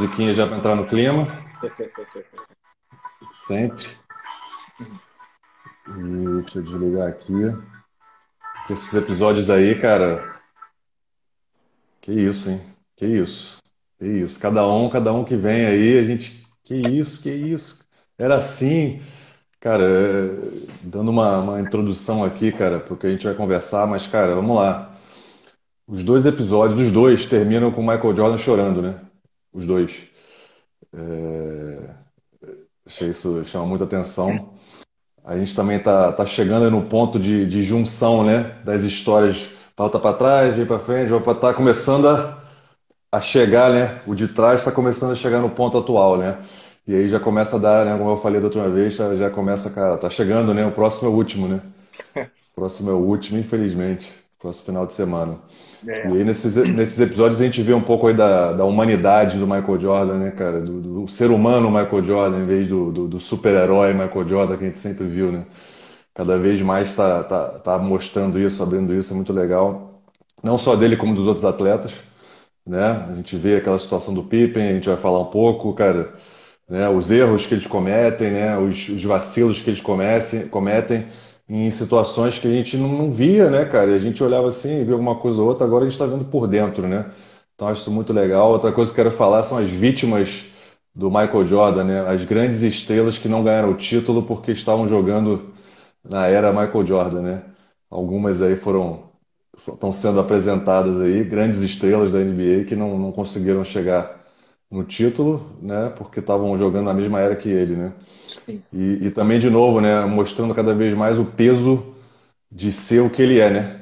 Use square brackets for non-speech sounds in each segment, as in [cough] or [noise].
musiquinha já para entrar no clima. [laughs] Sempre. E deixa eu desligar aqui. Esses episódios aí, cara. Que isso, hein? Que isso. Que isso. Cada um, cada um que vem aí, a gente. Que isso, que isso. Era assim. Cara, é, dando uma, uma introdução aqui, cara, porque a gente vai conversar, mas, cara, vamos lá. Os dois episódios, os dois, terminam com o Michael Jordan chorando, né? Os dois. É... Achei isso chama muita atenção. A gente também tá, tá chegando no ponto de, de junção, né? Das histórias. Volta para trás, vem para frente, vai para tá começando a, a chegar, né? O de trás está começando a chegar no ponto atual, né? E aí já começa a dar, né? Como eu falei da última vez, já, já começa, cara, tá chegando, né? O próximo é o último, né? [laughs] O próximo é o último, infelizmente. Próximo final de semana. É. E aí nesses, nesses episódios a gente vê um pouco aí da, da humanidade do Michael Jordan, né, cara? Do, do ser humano Michael Jordan, em vez do, do, do super-herói Michael Jordan que a gente sempre viu, né? Cada vez mais tá, tá, tá mostrando isso, abrindo isso, é muito legal. Não só dele, como dos outros atletas, né? A gente vê aquela situação do Pippen, a gente vai falar um pouco, cara né, os erros que eles cometem, né, os, os vacilos que eles comecem, cometem em situações que a gente não, não, via, né, cara? E a gente olhava assim, via alguma coisa ou outra, agora a gente está vendo por dentro, né? Então acho isso muito legal. Outra coisa que eu quero falar são as vítimas do Michael Jordan, né? As grandes estrelas que não ganharam o título porque estavam jogando na era Michael Jordan, né? Algumas aí foram estão sendo apresentadas aí, grandes estrelas da NBA que não, não conseguiram chegar no título, né? Porque estavam jogando na mesma era que ele, né? E, e, também, de novo, né? Mostrando cada vez mais o peso de ser o que ele é, né?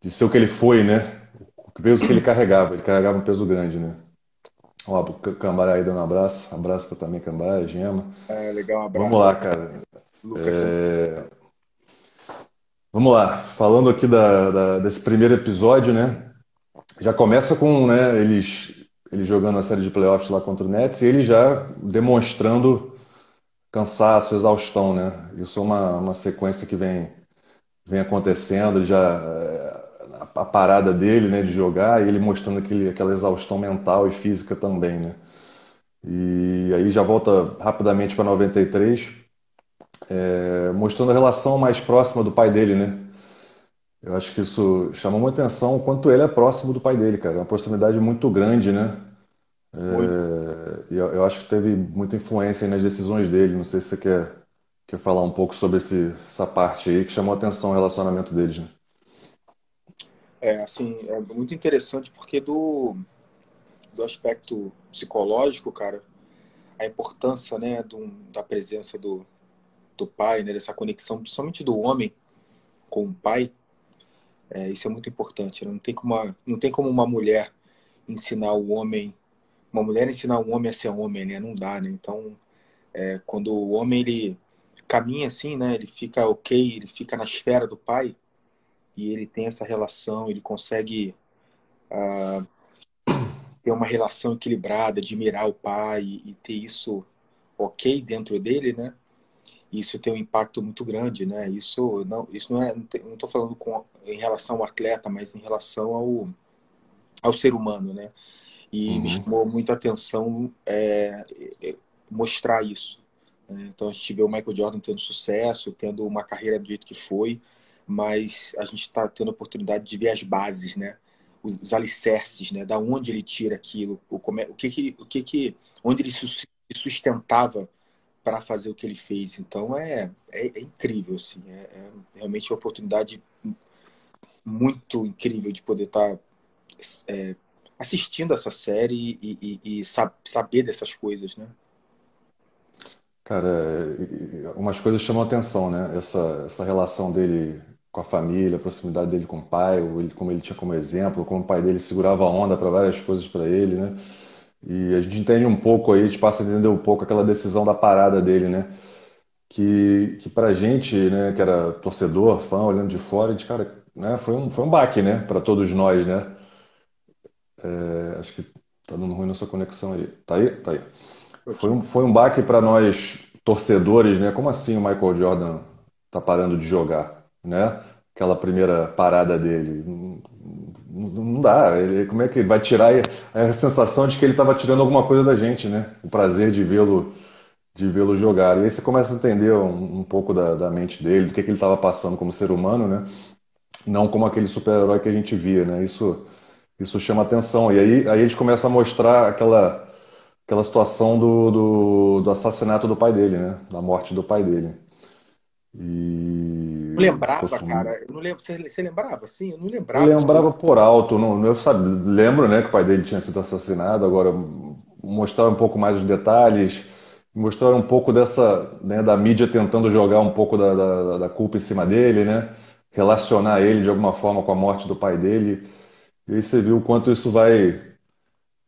De ser o que ele foi, né? O peso que ele carregava. Ele carregava um peso grande, né? Ó, o Cambará aí dando um abraço. Abraço para também Cambará, Gema. É, legal, um abraço. Vamos lá, cara. É... Vamos lá. Falando aqui da, da, desse primeiro episódio, né? Já começa com né, eles ele jogando a série de playoffs lá contra o Nets e ele já demonstrando cansaço, exaustão, né? Isso é uma, uma sequência que vem, vem acontecendo, já eh, a parada dele, né, de jogar e ele mostrando aquele, aquela exaustão mental e física também, né? E aí já volta rapidamente para 93, é, mostrando a relação mais próxima do pai dele, né? Eu acho que isso chamou muita atenção o quanto ele é próximo do pai dele, cara. Uma proximidade muito grande, né? É, eu, eu, acho que teve muita influência nas decisões dele. Não sei se você quer, quer falar um pouco sobre esse, essa parte aí que chamou atenção o relacionamento deles, né? É, assim, é muito interessante porque do, do aspecto psicológico, cara, a importância, né, do, da presença do, do pai, né, dessa conexão, principalmente do homem com o pai, é, isso é muito importante. Né? Não, tem como uma, não tem como uma mulher ensinar o homem, uma mulher ensinar um homem a ser homem, né? Não dá, né? Então, é, quando o homem ele caminha assim, né? Ele fica ok, ele fica na esfera do pai e ele tem essa relação, ele consegue uh, ter uma relação equilibrada, admirar o pai e, e ter isso ok dentro dele, né? Isso tem um impacto muito grande, né? Isso não, isso não é, não estou falando com em relação ao atleta, mas em relação ao, ao ser humano, né? E uhum. me chamou muita atenção é, é, mostrar isso. Né? Então a gente vê o Michael Jordan tendo sucesso, tendo uma carreira do jeito que foi, mas a gente está tendo a oportunidade de ver as bases, né? Os, os, alicerces, né? Da onde ele tira aquilo, o, como é, o que que, o que que, onde ele se sustentava para fazer o que ele fez. Então é, é, é incrível, assim, é, é, realmente uma oportunidade muito incrível de poder estar tá, é, assistindo essa série e, e, e sab saber dessas coisas, né? Cara, algumas coisas chamam atenção, né? Essa, essa relação dele com a família, a proximidade dele com o pai, como ele tinha como exemplo, como o pai dele segurava a onda para várias coisas para ele, né? E a gente entende um pouco aí, a gente passa a entender um pouco aquela decisão da parada dele, né? Que, que pra gente, né, que era torcedor, fã, olhando de fora, a gente, cara, né, foi um, foi um baque, né, para todos nós, né? É, acho que tá dando ruim nossa conexão aí. Tá aí? Tá aí. Foi um, foi um baque para nós torcedores, né? Como assim o Michael Jordan tá parando de jogar, né? Aquela primeira parada dele. Não dá. Ele, como é que vai tirar a sensação de que ele estava tirando alguma coisa da gente, né? O prazer de vê-lo de vê-lo jogar. E aí você começa a entender um, um pouco da, da, mente dele, do que, que ele estava passando como ser humano, né? Não como aquele super-herói que a gente via, né? Isso, isso chama atenção. E aí, aí eles começam a mostrar aquela, aquela situação do, do, do assassinato do pai dele, né? Da morte do pai dele. E... lembrava, cara. Eu não lembro. Você, você lembrava? Sim, eu não lembrava. Eu lembrava por alto. Não, eu sabe, lembro, né, que o pai dele tinha sido assassinado. Agora mostrar um pouco mais os detalhes, mostrar um pouco dessa, né, da mídia tentando jogar um pouco da, da, da, culpa em cima dele, né, relacionar ele de alguma forma com a morte do pai dele. E aí você viu o quanto isso vai,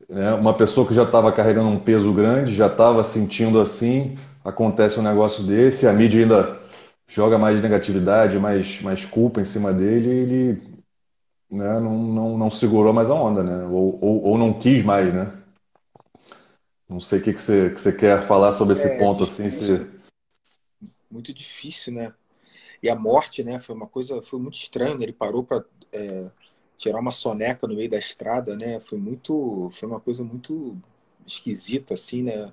né, uma pessoa que já estava carregando um peso grande, já estava sentindo assim, acontece um negócio desse, a mídia ainda joga mais negatividade, mais, mais culpa em cima dele, ele né, não, não, não segurou mais a onda, né? Ou, ou, ou não quis mais, né? Não sei o que, que, você, que você quer falar sobre esse é, ponto assim. Se... Muito difícil, né? E a morte, né? Foi uma coisa, foi muito estranho. Né? Ele parou para é, tirar uma soneca no meio da estrada, né? Foi muito, foi uma coisa muito esquisita, assim, né?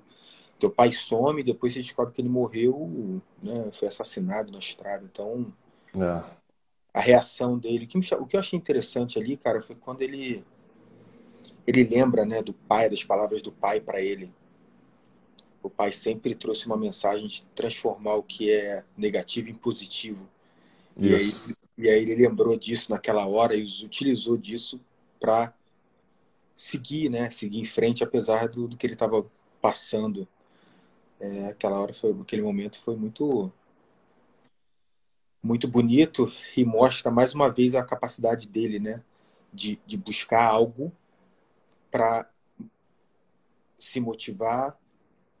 Teu pai some, depois você descobre que ele morreu, né, foi assassinado na estrada. Então, é. a reação dele, o que, me, o que eu achei interessante ali, cara, foi quando ele ele lembra, né, do pai, das palavras do pai para ele. O pai sempre trouxe uma mensagem de transformar o que é negativo em positivo. E aí, e aí ele lembrou disso naquela hora e utilizou disso para seguir, né, seguir em frente apesar do, do que ele estava passando é, aquela hora foi, aquele momento foi muito muito bonito e mostra mais uma vez a capacidade dele, né, de, de buscar algo para se motivar,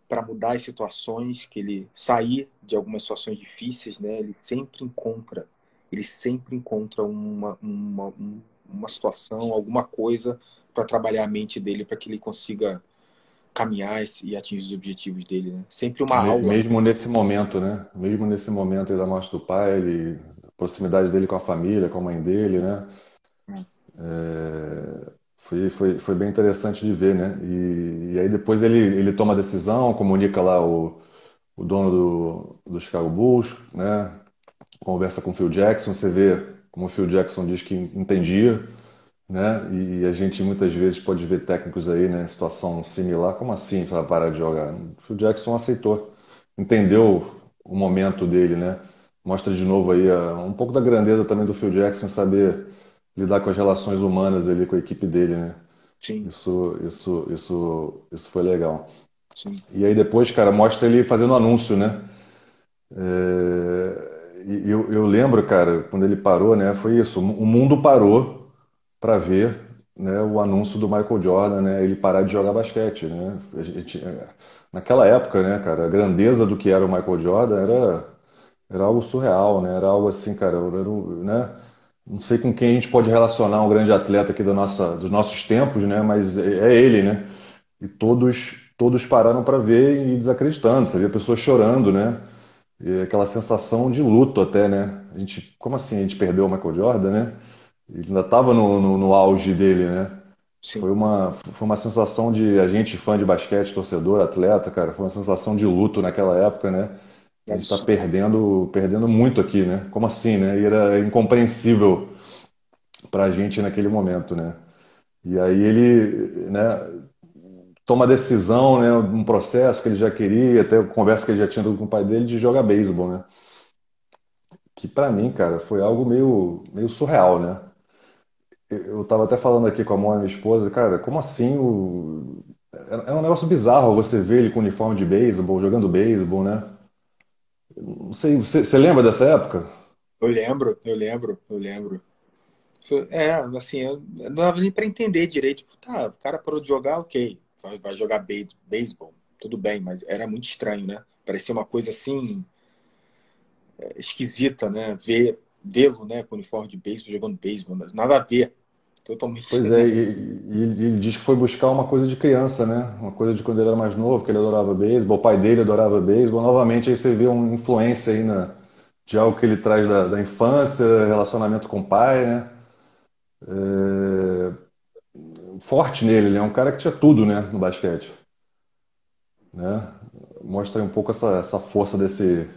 para mudar as situações, que ele sair de algumas situações difíceis, né, ele sempre encontra, ele sempre encontra uma, uma, uma situação, alguma coisa para trabalhar a mente dele para que ele consiga caminhar e atingir os objetivos dele, né? Sempre uma aula. Mesmo nesse momento, né? Mesmo nesse momento da morte do pai, ele, a proximidade dele com a família, com a mãe dele, né? É. É, foi, foi, foi bem interessante de ver, né? E, e, aí depois ele, ele toma a decisão, comunica lá o, o dono do, do Chicago Bulls, né? Conversa com o Phil Jackson, você vê como o Phil Jackson diz que entendia, né? E a gente muitas vezes pode ver técnicos aí, né, situação similar, como assim para parar de jogar? O Phil Jackson aceitou, entendeu o momento dele, né? Mostra de novo aí um pouco da grandeza também do Phil Jackson, saber lidar com as relações humanas ali com a equipe dele, né? Sim. Isso, isso, isso, isso foi legal. Sim. E aí depois, cara, mostra ele fazendo anúncio, né? É... Eu, eu lembro, cara, quando ele parou, né? Foi isso. O mundo parou para ver né, o anúncio do Michael Jordan, né, ele parar de jogar basquete, né? Gente, naquela época, né, cara, a grandeza do que era o Michael Jordan era, era algo surreal, né? Era algo assim, cara, era, né? Não sei com quem a gente pode relacionar um grande atleta aqui nossa, dos nossos tempos, né? Mas é, é ele, né? E todos todos pararam para ver e desacreditando. Você via pessoas chorando, né? E aquela sensação de luto até, né? A gente, como assim a gente perdeu o Michael Jordan, né? Ele ainda estava no, no, no, auge dele, né? Sim. Foi uma, foi uma sensação de a gente, fã de basquete, torcedor, atleta, cara, foi uma sensação de luto naquela época, né? A gente está perdendo, perdendo muito aqui, né? Como assim, né? E era incompreensível para a gente naquele momento, né? E aí ele, né? Toma a decisão, né? Um processo que ele já queria, até conversa que ele já tinha com o pai dele de jogar beisebol, né? Que para mim, cara, foi algo meio, meio surreal, né? Eu estava até falando aqui com a mãe, minha esposa, cara, como assim o... É um negócio bizarro você ver ele com uniforme de beisebol, jogando beisebol, né? Não sei, você, você lembra dessa época? Eu lembro, eu lembro, eu lembro. É, assim, eu não dava nem para entender direito. Tipo, tá, o cara parou de jogar, ok. Vai jogar beisebol, tudo bem, mas era muito estranho, né? Parecia uma coisa assim, é, esquisita, né? Ver, vê-lo, né, com uniforme de beisebol, jogando beisebol, nada a ver. Totalmente. Pois é, e, e, ele diz que foi buscar uma coisa de criança, né? Uma coisa de quando ele era mais novo, que ele adorava beisebol, o pai dele adorava beisebol. Novamente, aí você vê uma influência aí na, de algo que ele traz da, da infância, relacionamento com o pai, né? é, forte nele, né? Um cara que tinha tudo, né, no basquete. Né? Mostra um pouco essa, essa força desse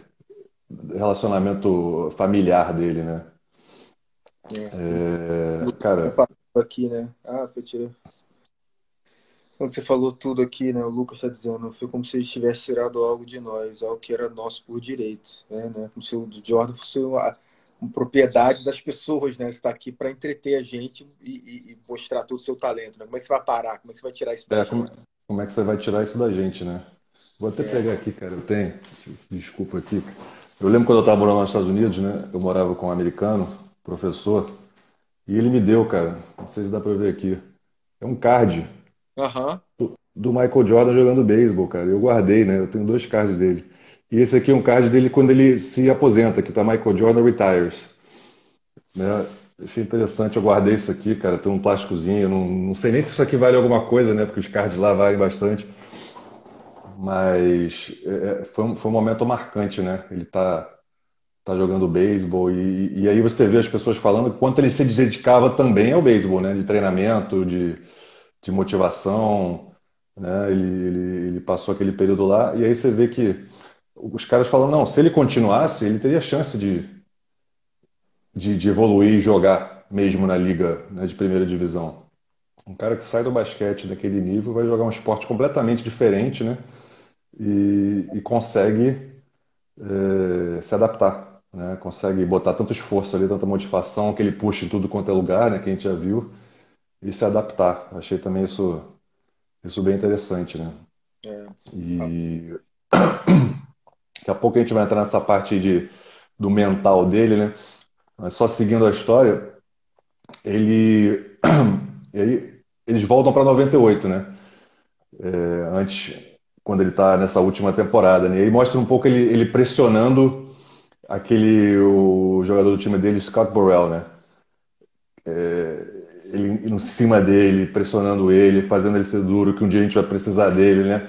relacionamento familiar dele, né? É. É, cara. Aqui, né? Ah, foi tirar. Quando você falou tudo aqui, né? O Lucas está dizendo, foi como se ele tivesse tirado algo de nós, algo que era nosso por direito, né? né? Como se o Jordan fosse uma, uma propriedade das pessoas, né? Você está aqui para entreter a gente e, e, mostrar todo o seu talento, né? Como é que você vai parar? Como é que você vai tirar isso da é, gente? Como, como, é que você vai tirar isso da gente, né? Vou até é. pegar aqui, cara. Eu tenho. Desculpa aqui. Eu lembro quando eu estava morando nos Estados Unidos, né? Eu morava com um americano, professor, e ele me deu, cara. Não sei se dá para ver aqui. É um card Uhum. do, do Michael Jordan jogando beisebol, cara. Eu guardei, né? Eu tenho dois cards dele. E esse aqui é um card dele quando ele se aposenta, que tá Michael Jordan Retires. Né? Achei interessante, eu guardei isso aqui, cara. Tem um plásticozinho. Não, não sei nem se isso aqui vale alguma coisa, né? Porque os cards lá valem bastante. Mas é, é foi, um, foi um momento marcante, né? Ele tá, tá jogando beisebol e, e aí você vê as pessoas falando quanto ele se dedicava também ao beisebol, né? De treinamento, de de motivação, né? Ele, ele, ele passou aquele período lá e aí você vê que os caras falam, não, se ele continuasse, ele teria chance de, de, de evoluir e jogar mesmo na liga né, de primeira divisão. Um cara que sai do basquete daquele nível vai jogar um esporte completamente diferente, né? E, e consegue é, se adaptar, né? Consegue botar tanto esforço ali, tanta motivação que ele puxa em tudo quanto é lugar, né? Que a gente já viu e se adaptar. Achei também isso, isso bem interessante, né? É. E [coughs] daqui a pouco a gente vai entrar nessa parte de, do mental dele, né? Mas só seguindo a história, ele [coughs] e aí eles voltam para 98, né? É, antes, quando ele está nessa última temporada, né? E aí mostra um pouco ele, ele pressionando aquele o jogador do time dele, Scott Burrell, né? É, ele em cima dele, pressionando ele, fazendo ele ser duro, que um dia a gente vai precisar dele, né?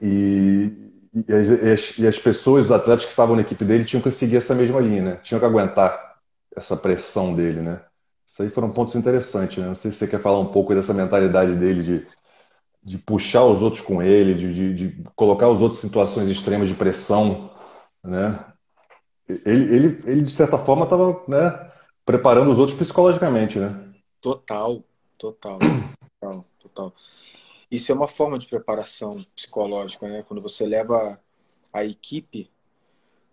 E, e, as, e as pessoas, os atletas que estavam na equipe dele, tinham que seguir essa mesma linha, né? Tinham que aguentar essa pressão dele, né? Isso aí foram pontos interessantes, né? Não sei se você quer falar um pouco dessa mentalidade dele de, de puxar os outros com ele, de, de, de colocar os outros em situações extremas de pressão, né? Ele, ele, ele de certa forma, estava, né? preparando os outros psicologicamente, né? Total, total, total, total. Isso é uma forma de preparação psicológica, né? Quando você leva a equipe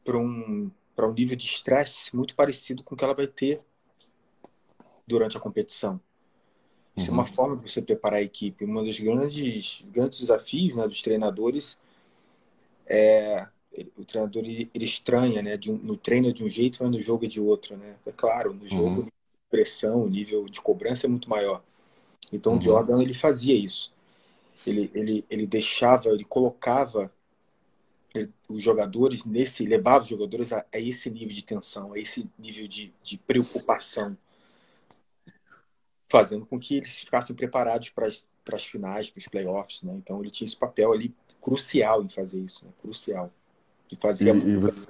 para um, para um nível de estresse muito parecido com o que ela vai ter durante a competição. Isso uhum. é uma uhum. forma de você preparar a equipe. Um dos grandes, grandes desafios né, dos treinadores é o treinador ele, ele estranha, né? Um, no treino é de um jeito, mas no jogo é de outro, né? É claro, no jogo uhum. pressão, o nível de cobrança é muito maior. Então uhum. o Jordan ele fazia isso. Ele, ele, ele deixava, ele colocava ele, os jogadores nesse, levava os jogadores a, a, esse nível de tensão, a esse nível de, de preocupação, fazendo com que eles ficassem preparados para as finais, para os playoffs, né? Então ele tinha esse papel ali crucial em fazer isso, né? crucial. E fazia. E, e, você,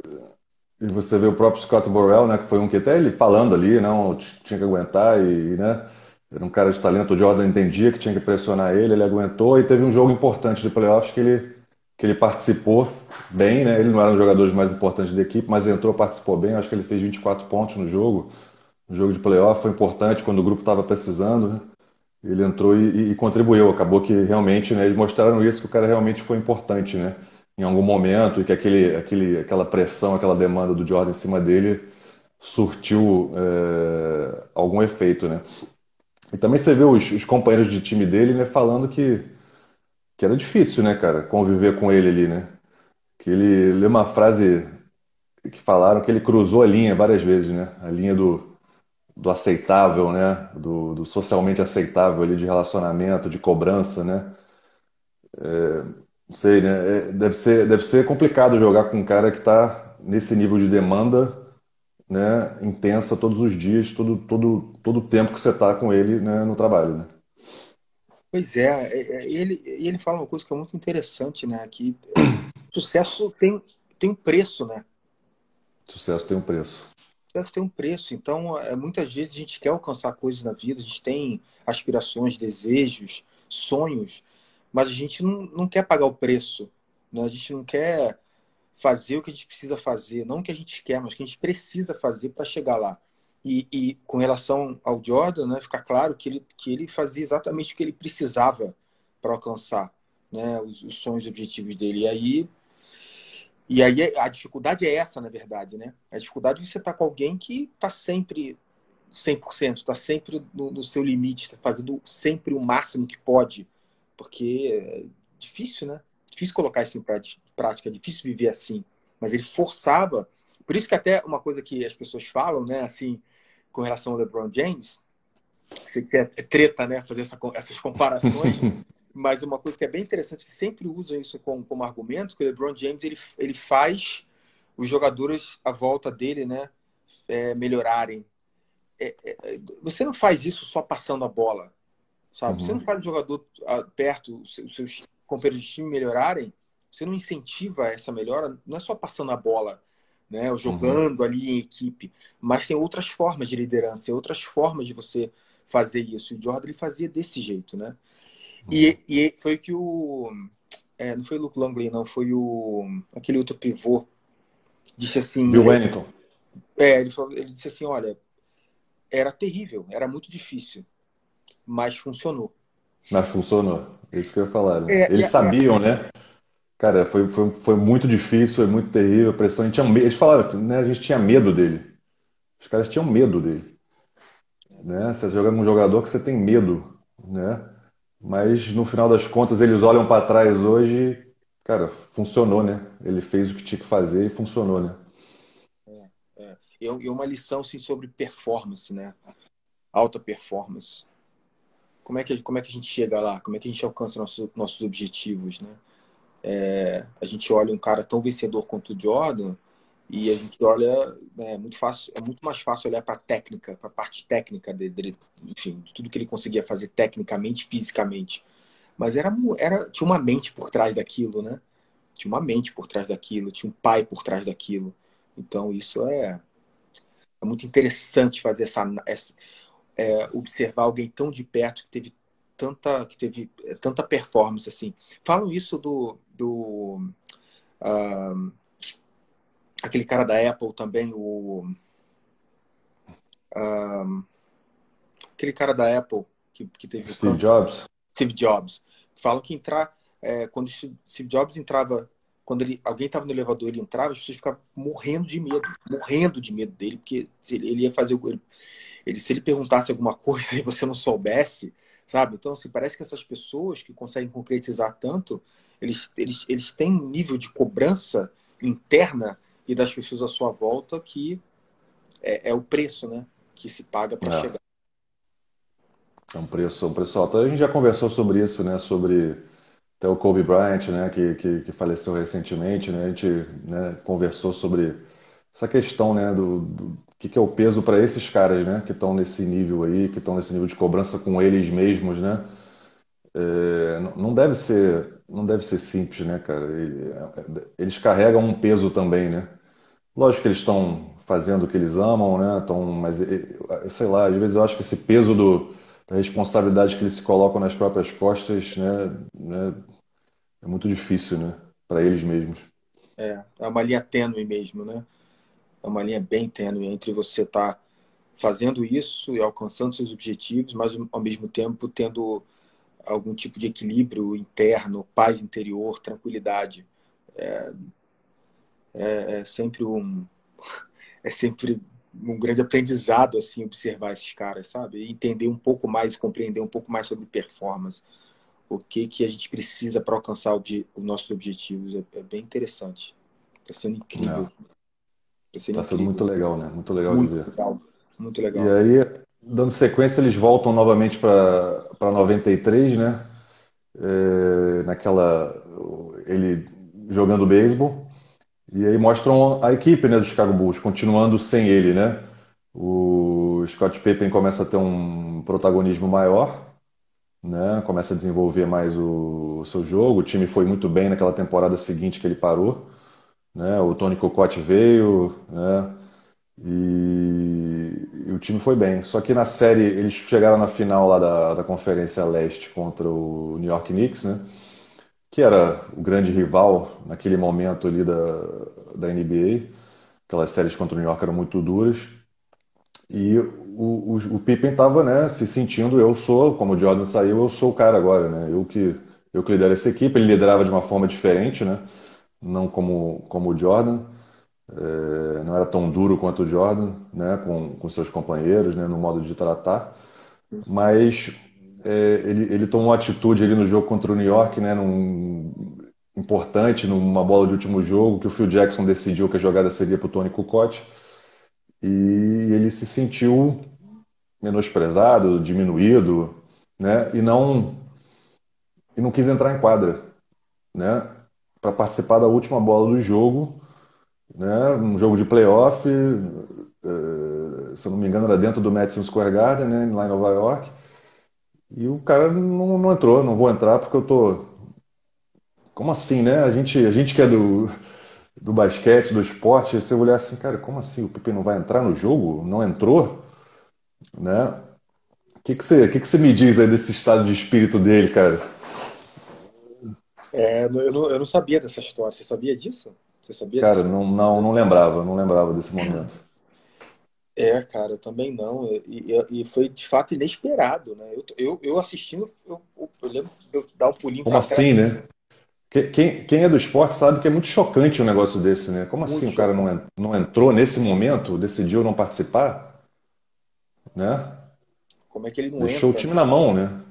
e você vê o próprio Scott Burrell, né? Que foi um que até ele falando ali, não tinha que aguentar e, né? Era um cara de talento. O Jordan entendia que tinha que pressionar ele, ele aguentou e teve um jogo importante de playoffs que ele que ele participou bem, né? Ele não era um dos jogadores mais importantes da equipe, mas entrou, participou bem. Acho que ele fez 24 pontos no jogo. No jogo de playoff foi importante quando o grupo estava precisando, né? Ele entrou e, e, contribuiu. Acabou que realmente, né? Eles mostraram isso que o cara realmente foi importante, né? Em algum momento e que aquele, aquele, aquela pressão, aquela demanda do Jordan em cima dele surtiu é, algum efeito, né? E também você vê os, os, companheiros de time dele né, falando que, que era difícil, né, cara, conviver com ele ali, né? Que ele lê uma frase que falaram que ele cruzou a linha várias vezes, né? A linha do, do aceitável, né? Do, do socialmente aceitável ali de relacionamento, de cobrança, né? É, não sei, né? É, deve ser, deve ser complicado jogar com um cara que está nesse nível de demanda, né? Intensa todos os dias, todo, todo, todo o tempo que você está com ele, né? No trabalho, né? Pois é, é, é ele, ele fala uma coisa que é muito interessante, né? Que [coughs] sucesso tem, tem preço, né? Sucesso tem um preço. deve ter um preço. Então, muitas vezes a gente quer alcançar coisas na vida, a gente tem aspirações, desejos, sonhos, mas a gente não, não quer pagar o preço. Né? A gente não quer fazer o que a gente precisa fazer, não o que a gente quer, mas o que a gente precisa fazer para chegar lá. E, e, com relação ao Jordan, né, fica claro que ele, que ele fazia exatamente o que ele precisava para alcançar né, os, os sonhos e objetivos dele. E aí e aí a dificuldade é essa, na verdade, né? A dificuldade é você estar tá com alguém que está sempre 100%, está sempre no, no, seu limite, está fazendo sempre o máximo que pode, porque é difícil, né? Difícil colocar isso em prática, é difícil viver assim. Mas ele forçava, por isso que até uma coisa que as pessoas falam, né, assim, com relação ao LeBron James, que é treta, né, fazer essa, essas comparações, [laughs] Mas uma coisa que é bem interessante, que sempre usam isso como, como argumento, que o LeBron James ele, ele faz os jogadores à volta dele né, é, melhorarem. É, é, você não faz isso só passando a bola, sabe? Uhum. Você não faz o jogador ah, perto, os seus companheiros de time melhorarem, você não incentiva essa melhora, não é só passando a bola, né, ou jogando uhum. ali em equipe, mas tem outras formas de liderança, outras formas de você fazer isso. E o Jordan ele fazia desse jeito, né? E, e foi que o. É, não foi o Luke Langley, não, foi o. aquele outro pivô. Disse assim. Bill Wellington. É, ele, falou, ele disse assim: olha, era terrível, era muito difícil, mas funcionou. Mas funcionou, é isso que eu ia falar. Né? É, Eles sabiam, né? Cara, foi, foi, foi muito difícil, foi muito terrível, a pressão. A gente tinha medo, eles falaram, né? A gente tinha medo dele. Os caras tinham medo dele. Né? Você joga um jogador que você tem medo, né? Mas no final das contas, eles olham para trás hoje, cara, funcionou, né? Ele fez o que tinha que fazer e funcionou, né? É, é. E uma lição assim, sobre performance, né? Alta performance. Como é, que, como é que a gente chega lá? Como é que a gente alcança nossos, nossos objetivos, né? É, a gente olha um cara tão vencedor quanto o Jordan e a gente olha, é muito fácil, é muito mais fácil olhar para a técnica, para a parte técnica dele, enfim, de tudo que ele conseguia fazer tecnicamente, fisicamente. Mas era, era, tinha uma mente por trás daquilo, né? Tinha uma mente por trás daquilo, tinha um pai por trás daquilo. Então isso é, é muito interessante fazer essa, essa é, observar alguém tão de perto que teve tanta que teve é, tanta performance assim. Falam isso do do uh, aquele cara da Apple também, o. Um, aquele cara da Apple que, que teve Steve Jobs. Steve Jobs. Falam que entrar. É, quando Steve Jobs entrava, quando ele, alguém estava no elevador ele entrava, as pessoas ficavam morrendo de medo, morrendo de medo dele, porque ele, ele ia fazer. Ele, ele, se ele perguntasse alguma coisa [laughs] e você não soubesse, sabe? Então, assim, parece que essas pessoas que conseguem concretizar tanto, eles, eles, eles têm um nível de cobrança interna e das pessoas à sua volta que é, é o preço né, que se paga para é. chegar. É um preço, um preço alto. A gente já conversou sobre isso, né? Sobre até o Kobe Bryant, né? Que, que, que faleceu recentemente, né? A gente né, conversou sobre essa questão, né? Do, do que, que é o peso para esses caras, né? Que estão nesse nível aí, que estão nesse nível de cobrança com eles mesmos, né? É, não deve ser, não deve ser simples, né, cara? Eles carregam um peso também, né? Lógico que eles estão fazendo o que eles amam, né? Estão, mas sei lá, às vezes eu acho que esse peso do, da responsabilidade que eles se colocam nas próprias costas, né, né é muito difícil, né, para eles mesmos. É, é uma linha tênue mesmo, né? É uma linha bem tênue entre você estar tá fazendo isso e alcançando seus objetivos, mas ao mesmo tempo tendo algum tipo de equilíbrio interno, paz interior, tranquilidade. É, é, é, sempre um [laughs] é sempre um grande aprendizado assim observar esses caras, sabe? E entender um pouco mais, compreender um pouco mais sobre performance, o que que a gente precisa para alcançar os nossos objetivos. É, é, bem interessante. Está sendo incrível. Está sendo, tá sendo muito legal, né? Muito legal muito de ver. Legal. Muito legal. E aí, dando sequência, eles voltam novamente para 93, né? É, naquela. Ele jogando beisebol. E aí mostram a equipe né, do Chicago Bulls, continuando sem ele, né? O Scott Pippen começa a ter um protagonismo maior, né? Começa a desenvolver mais o, o seu jogo. O time foi muito bem naquela temporada seguinte que ele parou, né? O Tony Kukoc veio, né? E, e, o time foi bem. Só que na série eles chegaram na final lá da, da Conferência Leste contra o New York Knicks, né? Que era o grande rival naquele momento ali da, da NBA. Aquelas séries contra o New York eram muito duras. E o, o, o Pippen estava né, se sentindo, eu sou, como o Jordan saiu, eu sou o cara agora, né? Eu que, eu que lidero essa equipe. Ele liderava de uma forma diferente, né? Não como, como o Jordan. É, não era tão duro quanto o Jordan, né, com, com seus companheiros, né, no modo de tratar, mas é, ele, ele tomou uma atitude ali no jogo contra o New York, né, num, importante, numa bola de último jogo, que o Phil Jackson decidiu que a jogada seria para o Tony Kukoc, e ele se sentiu menosprezado, diminuído, né, e não e não quis entrar em quadra, né, para participar da última bola do jogo né? Um jogo de playoff, uh, se eu não me engano, era dentro do Madison Square Garden, né? lá em Nova York. E o cara não, não entrou, não vou entrar porque eu tô. Como assim, né? A gente, a gente que é do, do basquete, do esporte, você olhar assim, cara, como assim? O Pipe não vai entrar no jogo? Não entrou? Né? O que, que, você, que, que você me diz aí desse estado de espírito dele, cara? É, eu, não, eu não sabia dessa história. Você sabia disso? Você sabia Cara, disso? não, não, não lembrava, não lembrava desse momento. É, cara, eu também não. E, e, e foi de fato inesperado, né? Eu, eu, eu assistindo, eu, eu, lembro de eu dar um pulinho Como assim, né? Quem, quem é do esporte sabe que é muito chocante um negócio desse, né? Como assim o cara não, não entrou nesse momento, decidiu não participar? Né? Como é que ele não Deixou entra, o time na mão, né?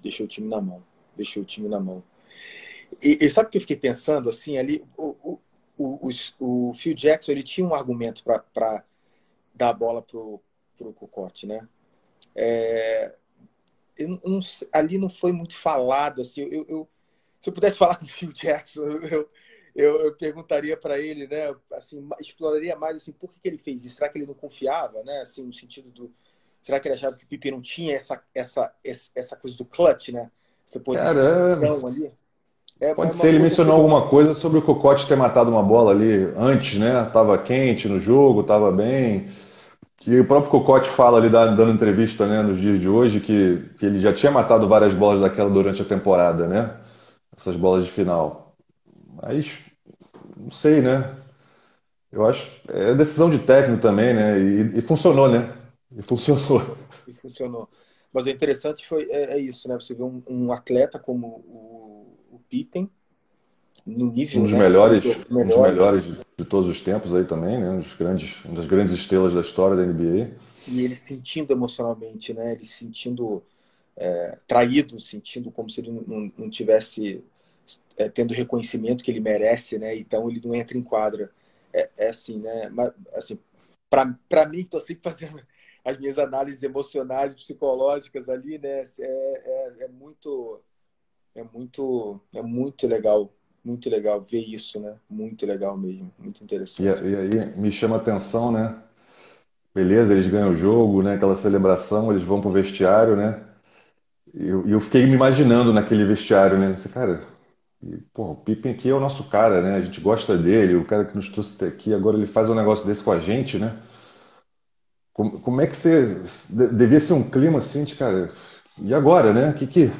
Deixou o time na mão. Deixou o time na mão. E, e sabe o que eu fiquei pensando? Assim, ali, o, o, o, o Phil Jackson ele tinha um argumento para dar a bola pro, pro Cocote, né? É, ali não foi muito falado, assim, eu, eu, se eu pudesse [laughs] falar com o Phil Jackson, eu, eu, eu perguntaria para ele, né, assim, exploraria mais, assim, por que, que, ele fez isso? Será que ele não confiava, né, assim, no sentido do, será que ele achava que o Pipe não tinha essa, essa, essa coisa do clutch, né, essa posição ali? É, Pode é ser, ele mencionou que... alguma coisa sobre o Cocote ter matado uma bola ali antes, né? Tava quente no jogo, tava bem. E o próprio Cocote fala ali, dando entrevista né, nos dias de hoje, que, que ele já tinha matado várias bolas daquela durante a temporada, né? Essas bolas de final. Mas, não sei, né? Eu acho. É decisão de técnico também, né? E, e funcionou, né? E funcionou. E funcionou. Mas o interessante foi, é, é isso, né? Você vê um, um atleta como o Pippen no nível um dos né, melhores, um dos melhores de, todos os tempos aí também, né? Um dos grandes, uma das grandes estrelas da história da NBA. E ele sentindo emocionalmente, né? Ele sentindo é, traído, sentindo como se ele não, não tivesse é, tendo o reconhecimento que ele merece, né? Então ele não entra em quadra. É, é assim, né? Mas, assim, para mim, estou sempre fazendo as minhas análises emocionais e psicológicas ali, né? É, é, é muito é muito, é muito legal, muito legal ver isso, né? Muito legal mesmo, muito interessante. E, e aí me chama a atenção, né? Beleza, eles ganham o jogo, né? Aquela celebração, eles vão pro vestiário, né? E eu, eu, fiquei me imaginando naquele vestiário, né? Esse cara, e, pô, o Pippen aqui é o nosso cara, né? A gente gosta dele, o cara que nos trouxe até aqui, agora ele faz um negócio desse com a gente, né? Como, como é que você. Devia ser um clima assim de, cara, e agora, né? O que que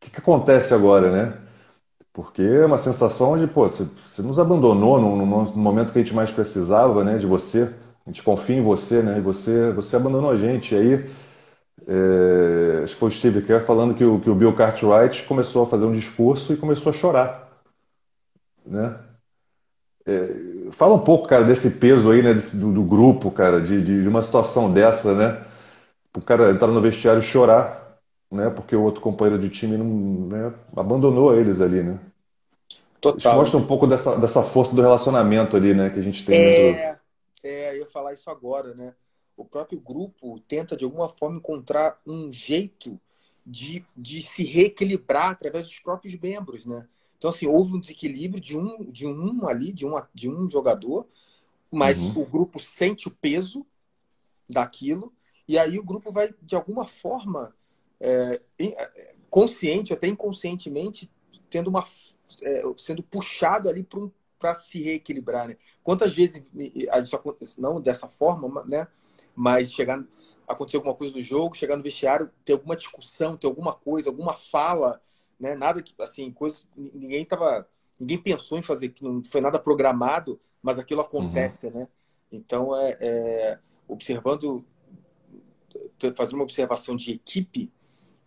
que, que acontece agora, né? Porque é uma sensação de, pô, você, você nos abandonou no, no, no, momento que a gente mais precisava, né, de você. A gente confia em você, né? E você, você abandonou a gente. E aí, é, acho que foi o Steve Kerr falando que o, que o Bill Cartwright começou a fazer um discurso e começou a chorar, né? É, fala um pouco, cara, desse peso aí, né, desse, do, do, grupo, cara, de, de, de uma situação dessa, né? O cara entrar no vestiário e chorar né? Porque o outro companheiro de time não, né, abandonou eles ali, né? Total. Isso mostra um pouco dessa, dessa força do relacionamento ali, né? Que a gente tem. É, é, eu ia falar isso agora, né? O próprio grupo tenta, de alguma forma, encontrar um jeito de, de se reequilibrar através dos próprios membros, né? Então, assim, houve um desequilíbrio de um, de um ali, de um, de um jogador, mas uhum. o grupo sente o peso daquilo, e aí o grupo vai, de alguma forma, é, é, consciente, até inconscientemente, tendo uma, é, sendo puxado ali para um, se reequilibrar, né? Quantas vezes, não dessa forma, né? Mas chegar, acontecer alguma coisa no jogo, chegar no vestiário, ter alguma discussão, ter alguma coisa, alguma fala, né? Nada que, assim, coisas, ninguém tava, ninguém pensou em fazer, que não foi nada programado, mas aquilo acontece, uhum. né? Então, é, é, observando, fazendo uma observação de equipe,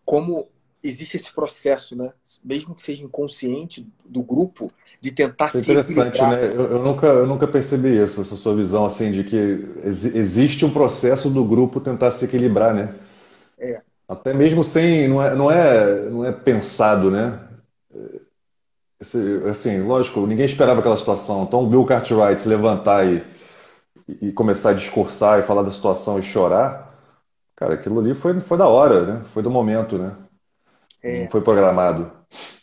como existe esse processo, né? Mesmo que seja inconsciente do grupo, de tentar é interessante, né? Eu, eu, nunca, eu nunca percebi isso, essa sua visão assim de que ex existe um processo do grupo tentar se equilibrar, né? É. Até mesmo sem, não é, não é, não é pensado, né? Esse, assim, lógico, ninguém esperava aquela situação. Então, o Bill Cartwright se levantar e, e começar a discursar e falar da situação e chorar, cara, aquilo ali foi, foi da hora, né? Foi do momento, né? É. Não foi programado.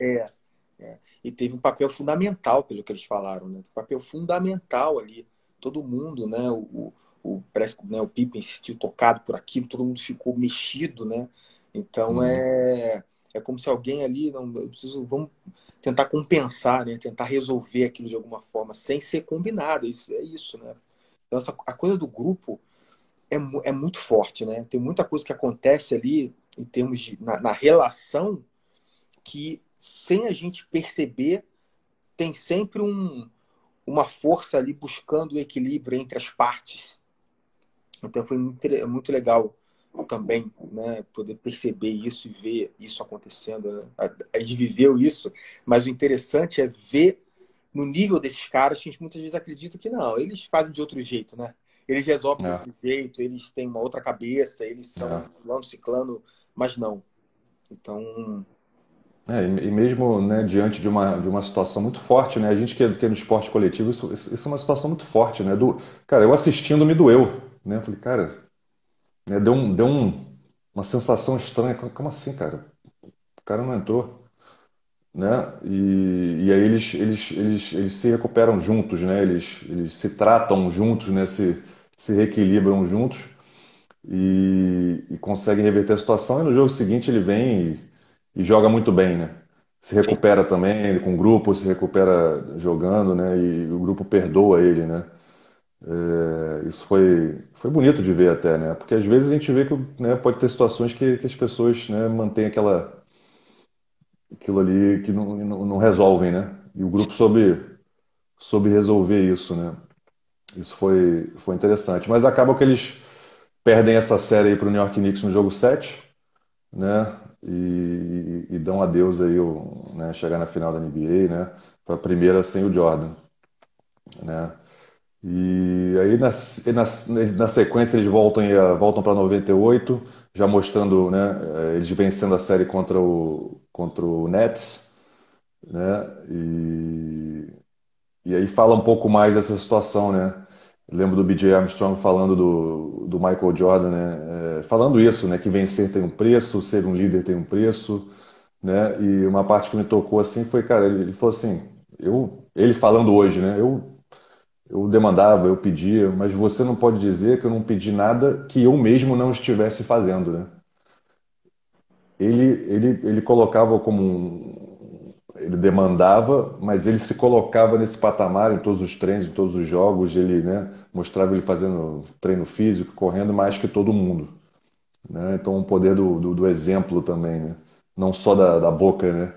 É, é. E teve um papel fundamental, pelo que eles falaram, né? Um papel fundamental ali. Todo mundo, né? O, o, parece que né, o Pippen se sentiu tocado por aquilo, todo mundo ficou mexido, né? Então hum. é, é como se alguém ali, não, eu preciso, vamos tentar compensar, né? Tentar resolver aquilo de alguma forma, sem ser combinado. Isso é isso, né? Então, essa, a coisa do grupo é, é muito forte, né? Tem muita coisa que acontece ali em termos de na, na relação que sem a gente perceber tem sempre um, uma força ali buscando o equilíbrio entre as partes. Então foi muito, muito legal também, né, poder perceber isso e ver isso acontecendo. Né? A, gente viveu isso, mas o interessante é ver no nível desses caras, a gente muitas vezes acredita que não, eles fazem de outro jeito, né? Eles resolvem é. de outro jeito, eles têm uma outra cabeça, eles são é. fulano, ciclano, mas não. Então. É, e mesmo né, diante de uma, de uma situação muito forte, né? A gente que é, que é no esporte coletivo, isso, isso é uma situação muito forte, né? Do, cara, eu assistindo me doeu, né? Eu falei, cara, né, deu, um, deu um, uma sensação estranha. Como assim, cara? O cara não entrou. Né? E, e aí eles, eles, eles, eles se recuperam juntos, né? Eles, eles se tratam juntos, né? Se, se reequilibram juntos e, e consegue reverter a situação. E no jogo seguinte ele vem e, e joga muito bem, né? Se recupera Sim. também com o grupo, se recupera jogando, né? E o grupo perdoa ele, né? É, isso foi, foi bonito de ver até, né? Porque às vezes a gente vê que né, pode ter situações que, que as pessoas né, mantêm aquela, aquilo ali que não, não, não resolvem, né? E o grupo soube, soube resolver isso, né? Isso foi, foi interessante. Mas acaba que eles perdem essa série para o New York Knicks no jogo 7, né? E, e dão adeus aí, o, né? chegar na final da NBA, né? Para a primeira sem o Jordan, né? E aí na, na, na sequência eles voltam, voltam para 98, já mostrando, né? Eh, eles vencendo a série contra o, contra o Nets, né? E, e aí fala um pouco mais dessa situação, né? Lembro do BJ Armstrong falando do, do Michael Jordan, né? É, falando isso, né? Que vencer tem um preço, ser um líder tem um preço, né? E uma parte que me tocou assim foi, cara, ele, ele falou assim, eu, ele falando hoje, né? Eu, eu demandava, eu pedia, mas você não pode dizer que eu não pedi nada que eu mesmo não estivesse fazendo, né? Ele, ele, ele colocava como um, ele demandava, mas ele se colocava nesse patamar em todos os treinos, em todos os jogos, ele né, mostrava ele fazendo treino físico, correndo mais que todo mundo. Né? Então, o poder do, do, do, exemplo também, né? não só da, da boca, né?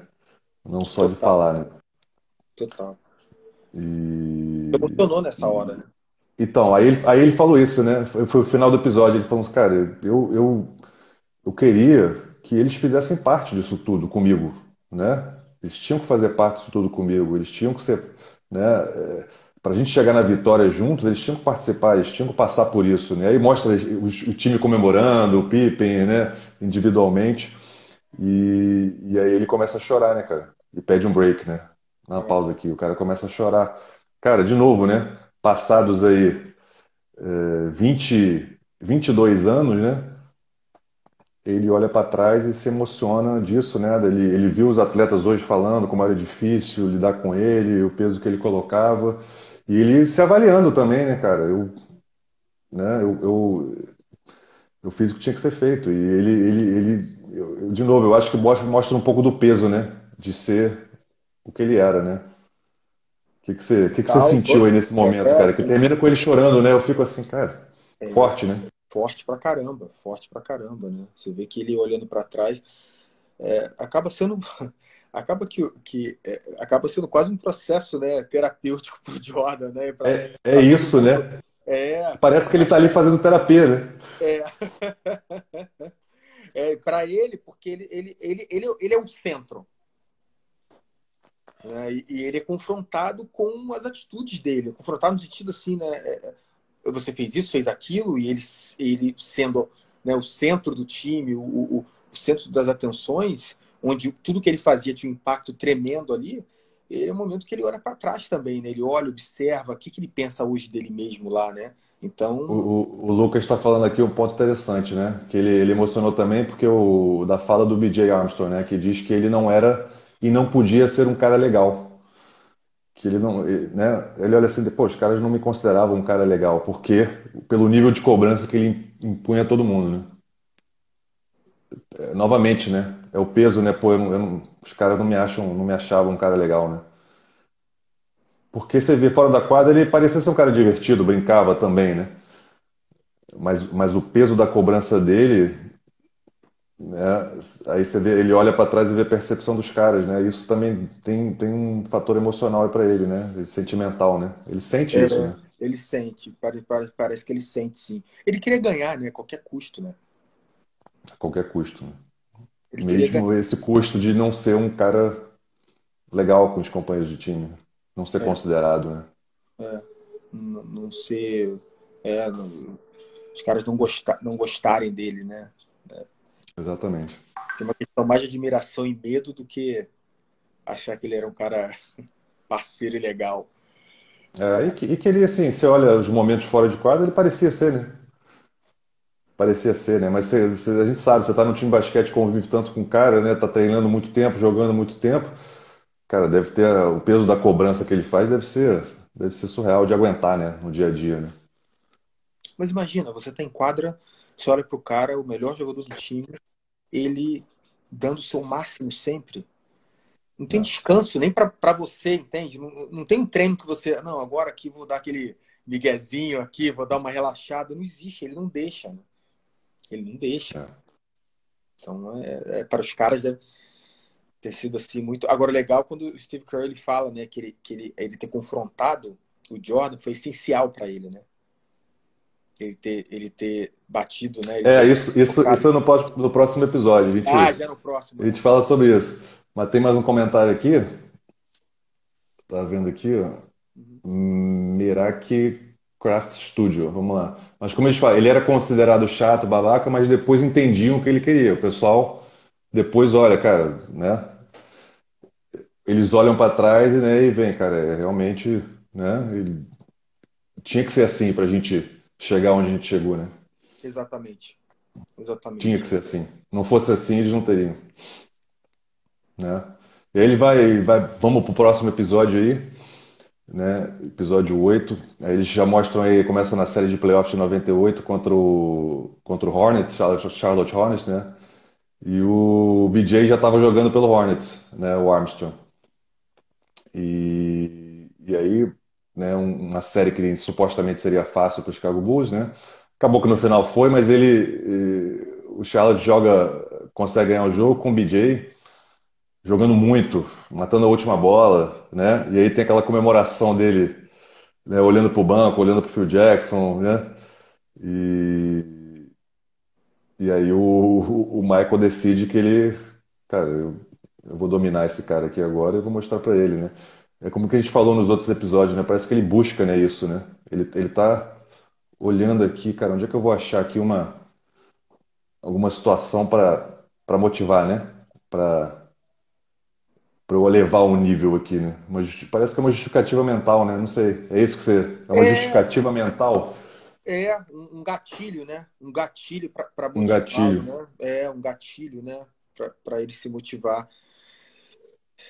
não só Total. de falar. Né? Total. E... Emocionou nessa hora, né? Então, aí ele, aí ele falou isso, né? Foi, o final do episódio. Ele falou assim, cara, eu, eu, eu queria que eles fizessem parte disso tudo comigo, né? Eles tinham que fazer parte disso tudo comigo, eles tinham que ser. Né, é, para a gente chegar na vitória juntos, eles tinham que participar, eles tinham que passar por isso. Né? Aí mostra o, o time comemorando, o Pippen, né, individualmente. E, e aí ele começa a chorar, né, cara? E pede um break, né? Uma pausa aqui. O cara começa a chorar. Cara, de novo, né? Passados aí é, 20, 22 anos, né? ele olha para trás e se emociona disso, né? Ele, ele viu os atletas hoje falando como era difícil lidar com ele, o peso que ele colocava, e ele se avaliando também, né, cara? Eu, né, eu, eu, eu fiz o que tinha que ser feito, e ele, ele, ele eu, de novo, eu acho que mostra, mostra um pouco do peso, né? De ser o que ele era, né? que, que você, que, que você sentiu aí nesse momento, cara? Que termina com ele chorando, né? Eu fico assim, cara, é, forte, né? Forte pra caramba, forte pra caramba, né? Você vê que ele olhando para trás é, acaba sendo acaba que, que é, acaba sendo quase um processo né, terapêutico pro [laughs] Jordan, né? Pra, é, é isso, né? É. Parece que ele tá ali fazendo terapia, né? É. [laughs] é para ele, porque ele, ele, ele, ele, ele é o centro. Né? E, e, ele é confrontado com as atitudes dele, confrontado no sentido assim, né? É, é, você fez isso, fez aquilo, e ele, ele sendo né, o centro do time, o, o, o centro das atenções, onde tudo que ele fazia tinha um impacto tremendo ali, é um momento que ele olha para trás também, né? Ele olha, observa, o que, que ele pensa hoje dele mesmo lá, né? Então. O, o, o Lucas está falando aqui um ponto interessante, né? Que ele, ele emocionou também porque o da fala do BJ Armstrong, né? Que diz que ele não era e não podia ser um cara legal. Que ele não, né? Ele olha assim, pô, os caras não me consideravam um cara legal, porque pelo nível de cobrança que ele impunha a todo mundo, né? É, novamente, né? É o peso, né? Pô, eu não, eu não, os caras não me acham, não me achavam um cara legal, né? Porque você vê fora da quadra, ele parecia ser um cara divertido, brincava também, né? Mas, mas o peso da cobrança dele né? Aí você vê, ele olha para trás e vê a percepção dos caras, né? Isso também tem, tem um fator emocional para ele, né? Sentimental, né? Ele sente é, isso, né? Ele sente, parece, parece que ele sente sim. Ele queria ganhar, né? A qualquer custo, né? A qualquer custo. Né? Mesmo esse custo de não ser um cara legal com os companheiros de time, não ser é. considerado, né? É, não, não ser, é, não, os caras não gostar, não gostarem dele, né? Exatamente. Tem uma questão mais de admiração e medo do que achar que ele era um cara [laughs] parceiro e legal. É, e, que, e que ele, assim, você olha os momentos fora de quadra, ele parecia ser, né? Parecia ser, né? Mas você, você, a gente sabe, você tá no time de basquete, convive tanto com o cara, né? Tá treinando muito tempo, jogando muito tempo. Cara, deve ter o peso da cobrança que ele faz, deve ser, deve ser surreal de aguentar, né? No dia a dia, né? Mas imagina, você tá em quadra você olha pro cara, o melhor jogador do time, ele dando o seu máximo sempre. Não tem descanso nem para você, entende? Não, não tem um treino que você. Não, agora aqui vou dar aquele miguezinho aqui, vou dar uma relaxada. Não existe, ele não deixa. Né? Ele não deixa. É. Então, é, é, para os caras deve ter sido assim muito. Agora, legal quando o Steve Kerr ele fala né, que, ele, que ele, ele ter confrontado o Jordan foi essencial para ele, né? ele ter, ele ter batido, né? Ele é, isso, isso, isso no, no próximo episódio. A gente, ah, já no próximo. A gente fala sobre isso. Mas tem mais um comentário aqui. Tá vendo aqui, ó? Uhum. Miraki Craft Studio. Vamos lá. Mas como eles falam, ele era considerado chato, babaca, mas depois entendiam o que ele queria. O pessoal depois olha, cara, né? Eles olham para trás né, e vem, cara, é realmente, né? Ele... Tinha que ser assim para a gente chegar onde a gente chegou, né? Exatamente. Exatamente. Tinha que ser assim. Não fosse assim, eles não teriam. Né? E aí ele vai, vai vamos pro próximo episódio aí, né? Episódio 8. Aí eles já mostram aí, começam na série de playoffs de 98 contra o, contra o Hornets, Charlotte Hornets, né? E o BJ já estava jogando pelo Hornets, né? O Armstrong. E, e aí né, uma série que supostamente seria fácil para o Chicago Bulls, né? Acabou que no final foi, mas ele, o Charlotte joga, consegue ganhar o jogo com o BJ jogando muito, matando a última bola, né? E aí tem aquela comemoração dele, né, olhando para o banco, olhando para o Phil Jackson, né? E, e aí o, o Michael decide que ele, cara, eu, eu vou dominar esse cara aqui agora e vou mostrar para ele, né? É como que a gente falou nos outros episódios, né? Parece que ele busca, né, isso, né? Ele, ele tá olhando aqui, cara, onde é que eu vou achar aqui uma alguma situação para motivar, né? Para para eu elevar um nível aqui, né? Uma, parece que é uma justificativa mental, né? Não sei. É isso que você é uma é... justificativa mental? É um gatilho, né? Um gatilho para um gatilho, né? É um gatilho, né? Para ele se motivar.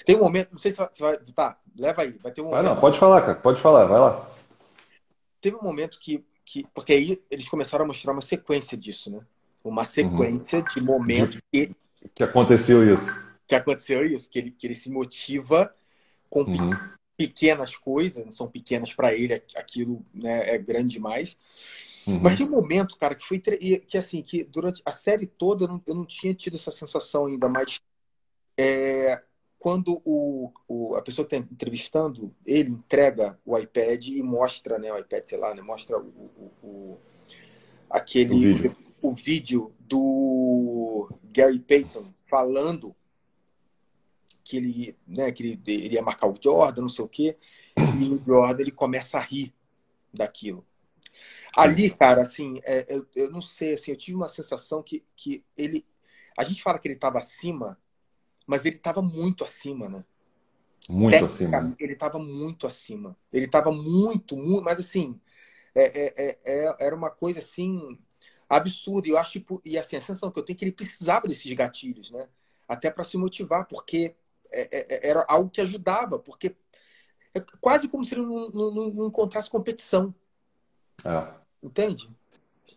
Tem um momento, não sei se vai. Tá, leva aí. Vai ter um vai não, pode falar, cara. Pode falar, vai lá. Teve um momento que, que. Porque aí eles começaram a mostrar uma sequência disso, né? Uma sequência uhum. de momentos que. Que aconteceu isso. Que aconteceu isso, que ele, que ele se motiva com, uhum. pequenas coisas, não são pequenas para ele, aquilo né, é grande demais. Uhum. Mas tinha um momento, cara, que foi que assim, que durante a série toda eu não, eu não tinha tido essa sensação ainda, mas é, quando o, o, a pessoa que está entrevistando, ele entrega o iPad e mostra, né, o iPad, sei lá, né, mostra o, o, o aquele o vídeo. o vídeo do Gary Payton falando que ele, né, que ele, ele ia marcar o Jordan, não sei o quê, e o Jordan ele começa a rir daquilo. Ali, cara, assim, é, eu, eu não sei, assim, eu tive uma sensação que, que ele. A gente fala que ele estava acima, mas ele estava muito acima, né? Muito acima. Ele estava muito acima. Ele estava muito, muito, mas assim, é, é, é, é, era uma coisa assim absurda. Eu acho, tipo, e assim, a sensação que eu tenho é que ele precisava desses gatilhos, né? Até para se motivar, porque é, era algo que ajudava, porque é quase como se ele não, não, não encontrasse competição. É. Entende?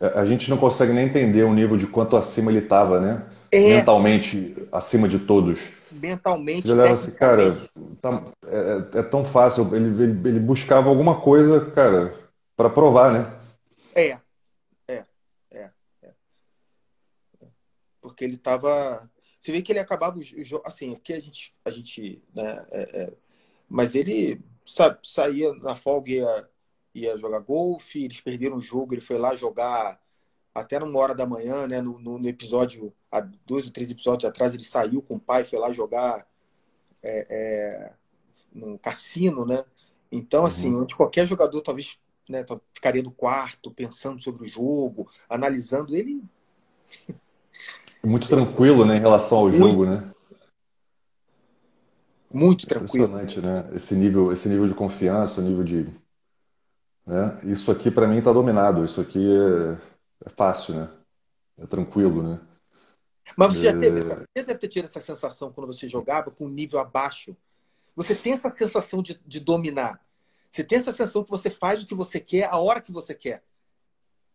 É, a gente não consegue nem entender o nível de quanto acima ele estava, né? É. Mentalmente acima de todos. Mentalmente. Ele assim, cara, tá, é, é, tão fácil. Ele, ele, ele, buscava alguma coisa, cara, para provar, né? É. é. É. É. Porque ele estava. Você vê que ele acabava os jogos. Assim, porque a gente. A gente né, é, é, mas ele sabe, saía na folga e ia ia jogar golfe, eles perderam o jogo, ele foi lá jogar até numa hora da manhã, né? No, no, no episódio, há dois ou três episódios atrás, ele saiu com o pai, foi lá jogar é, é, no cassino, né? Então, uhum. assim, onde qualquer jogador talvez né, ficaria no quarto pensando sobre o jogo, analisando ele. Muito tranquilo, né, em relação ao muito, jogo, né? Muito tranquilo. Impressionante, né? Esse nível, esse nível de confiança, o nível de né? Isso aqui para mim está dominado, isso aqui é, é, fácil, né? É tranquilo, né? Mas você, é... já teve essa, você deve ter tido essa sensação quando você jogava com um nível abaixo. Você tem essa sensação de, de dominar. Você tem essa sensação que você faz o que você quer a hora que você quer.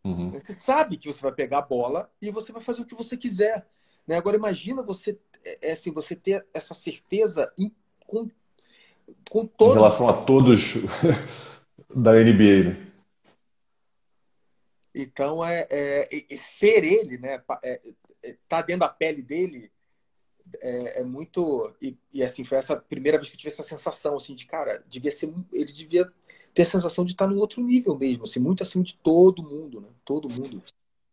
Uhum. Você sabe que você vai pegar a bola e você vai fazer o que você quiser. Né? Agora imagina você é, é assim, você ter essa certeza em, com, com todos. Em relação a todos [laughs] da NBA, né? Então, é, é, é, ser ele, né? É, é, tá dentro da pele dele é, é muito. E, e, assim, foi essa primeira vez que eu tive essa sensação, assim, de cara, devia ser. Ele devia ter a sensação de estar no outro nível mesmo, assim, muito acima de todo mundo, né? Todo mundo.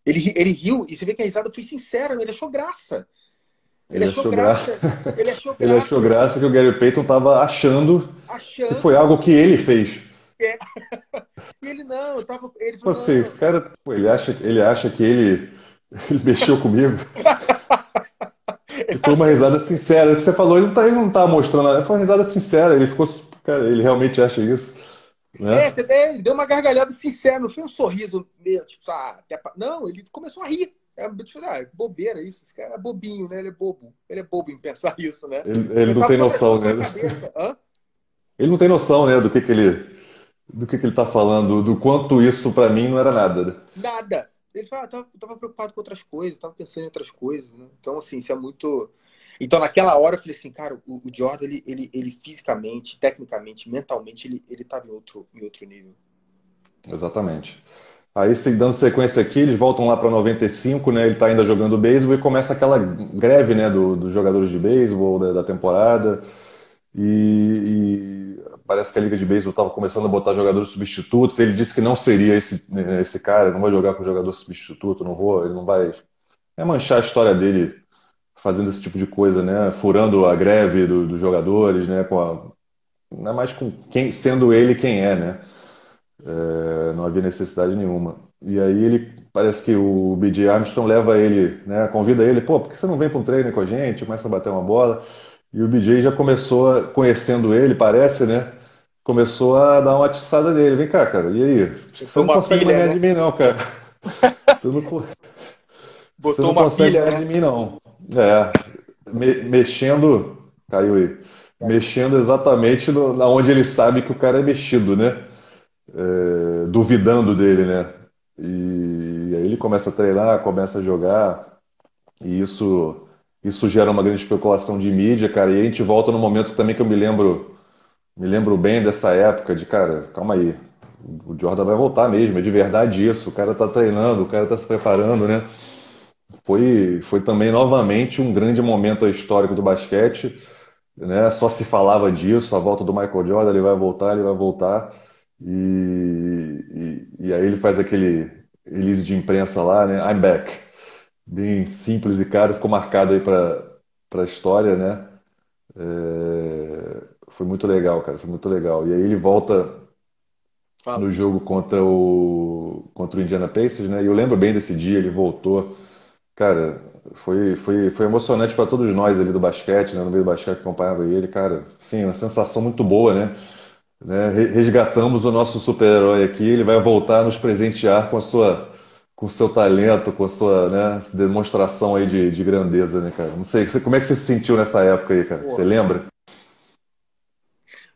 Ele, ele riu, e você vê que a risada foi sincera, ele achou graça. Ele, ele achou, achou graça. graça. [laughs] [laughs] Ele achou graça. Ele achou graça que o Gary Payton estava achando, achando, que foi algo que ele fez. É. [laughs] Ele não, eu tava. Ele falou, Você, esse cara, pô, ele, acha, ele acha que ele, ele mexeu comigo. Foi uma risada sincera. Você falou, ele não tá, ele não tá mostrando, foi uma risada sincera. Ele ficou, cara, ele realmente acha isso. Né? É, você vê, ele deu uma gargalhada sincera, não foi um sorriso meio, tipo, ah, não, ele começou a rir. É, tipo, ah, bobeira isso, esse cara é bobinho, né? Ele é bobo. Ele é bobo em pensar [laughs] isso, né? Ele, ele, ele não tem noção, né? Ele não tem noção, né, do que, que ele do que, que ele está falando, do quanto isso para mim não era nada. Né? Nada. Ele fala, ah, tava, tava preocupado com outras coisas, tava pensando em outras coisas, né? Então, assim, isso é muito. Então, naquela hora, eu falei assim, cara, o, o Jordan, ele, ele, ele fisicamente, tecnicamente, mentalmente, ele, ele tava em outro, em outro nível. Exatamente. Aí, dando sequência aqui, eles voltam lá para 95, né? Ele está ainda jogando beisebol e começa aquela greve, né, dos do jogadores de beisebol da, da temporada. E, e, parece que a Liga de Beisebol estava começando a botar jogadores substitutos. Ele disse que não seria esse, esse cara, não vai jogar com jogador substituto, não vou, ele não vai. É manchar a história dele fazendo esse tipo de coisa, né? Furando a greve do, dos jogadores, né? Com a, não é mais com quem, sendo ele quem é, né? É, não havia necessidade nenhuma. E aí ele parece que o BJ Armstrong leva ele, né? Convida ele, pô, por que você não vem para um treino com a gente? Começa a bater uma bola. E o BJ já começou, conhecendo ele, parece, né? Começou a dar uma atiçada nele. Vem cá, cara, e aí? Você não consegue pilha, ganhar né? de mim, não, cara. [laughs] Você não, Botou você não consegue pilha, ganhar né? de mim, não. É, me, mexendo. Caiu aí. Mexendo exatamente no, na onde ele sabe que o cara é mexido, né? É, duvidando dele, né? E, e aí ele começa a treinar, começa a jogar. E isso isso gera uma grande especulação de mídia, cara. E a gente volta no momento também que eu me lembro me lembro bem dessa época de, cara, calma aí, o Jordan vai voltar mesmo, é de verdade isso, o cara tá treinando, o cara tá se preparando, né? Foi, foi também novamente um grande momento histórico do basquete, né? Só se falava disso, a volta do Michael Jordan, ele vai voltar, ele vai voltar. E, e, e aí ele faz aquele release de imprensa lá, né? I'm back. Bem simples e caro, ficou marcado aí para a história, né? É, foi muito legal, cara, foi muito legal. E aí ele volta Fala. no jogo contra o, contra o Indiana Pacers, né? E eu lembro bem desse dia, ele voltou. Cara, foi, foi, foi emocionante para todos nós ali do basquete, né? No meio do basquete que acompanhava ele, cara. Sim, uma sensação muito boa, né? né? Resgatamos o nosso super-herói aqui, ele vai voltar a nos presentear com a sua com o seu talento, com a sua né, demonstração aí de, de grandeza, né, cara? Não sei, como é que você se sentiu nessa época aí, cara? Você lembra?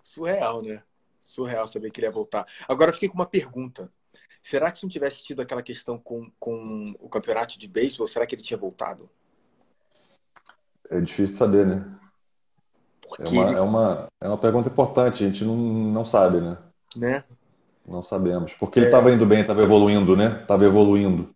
Surreal, né? Surreal saber que ele ia voltar. Agora eu fiquei com uma pergunta. Será que se não tivesse tido aquela questão com, com o campeonato de beisebol, será que ele tinha voltado? É difícil de saber, né? É uma, ele... é, uma, é uma pergunta importante, a gente não, não sabe, né? Né? Não sabemos. Porque ele estava é... indo bem, estava evoluindo, né? Estava evoluindo.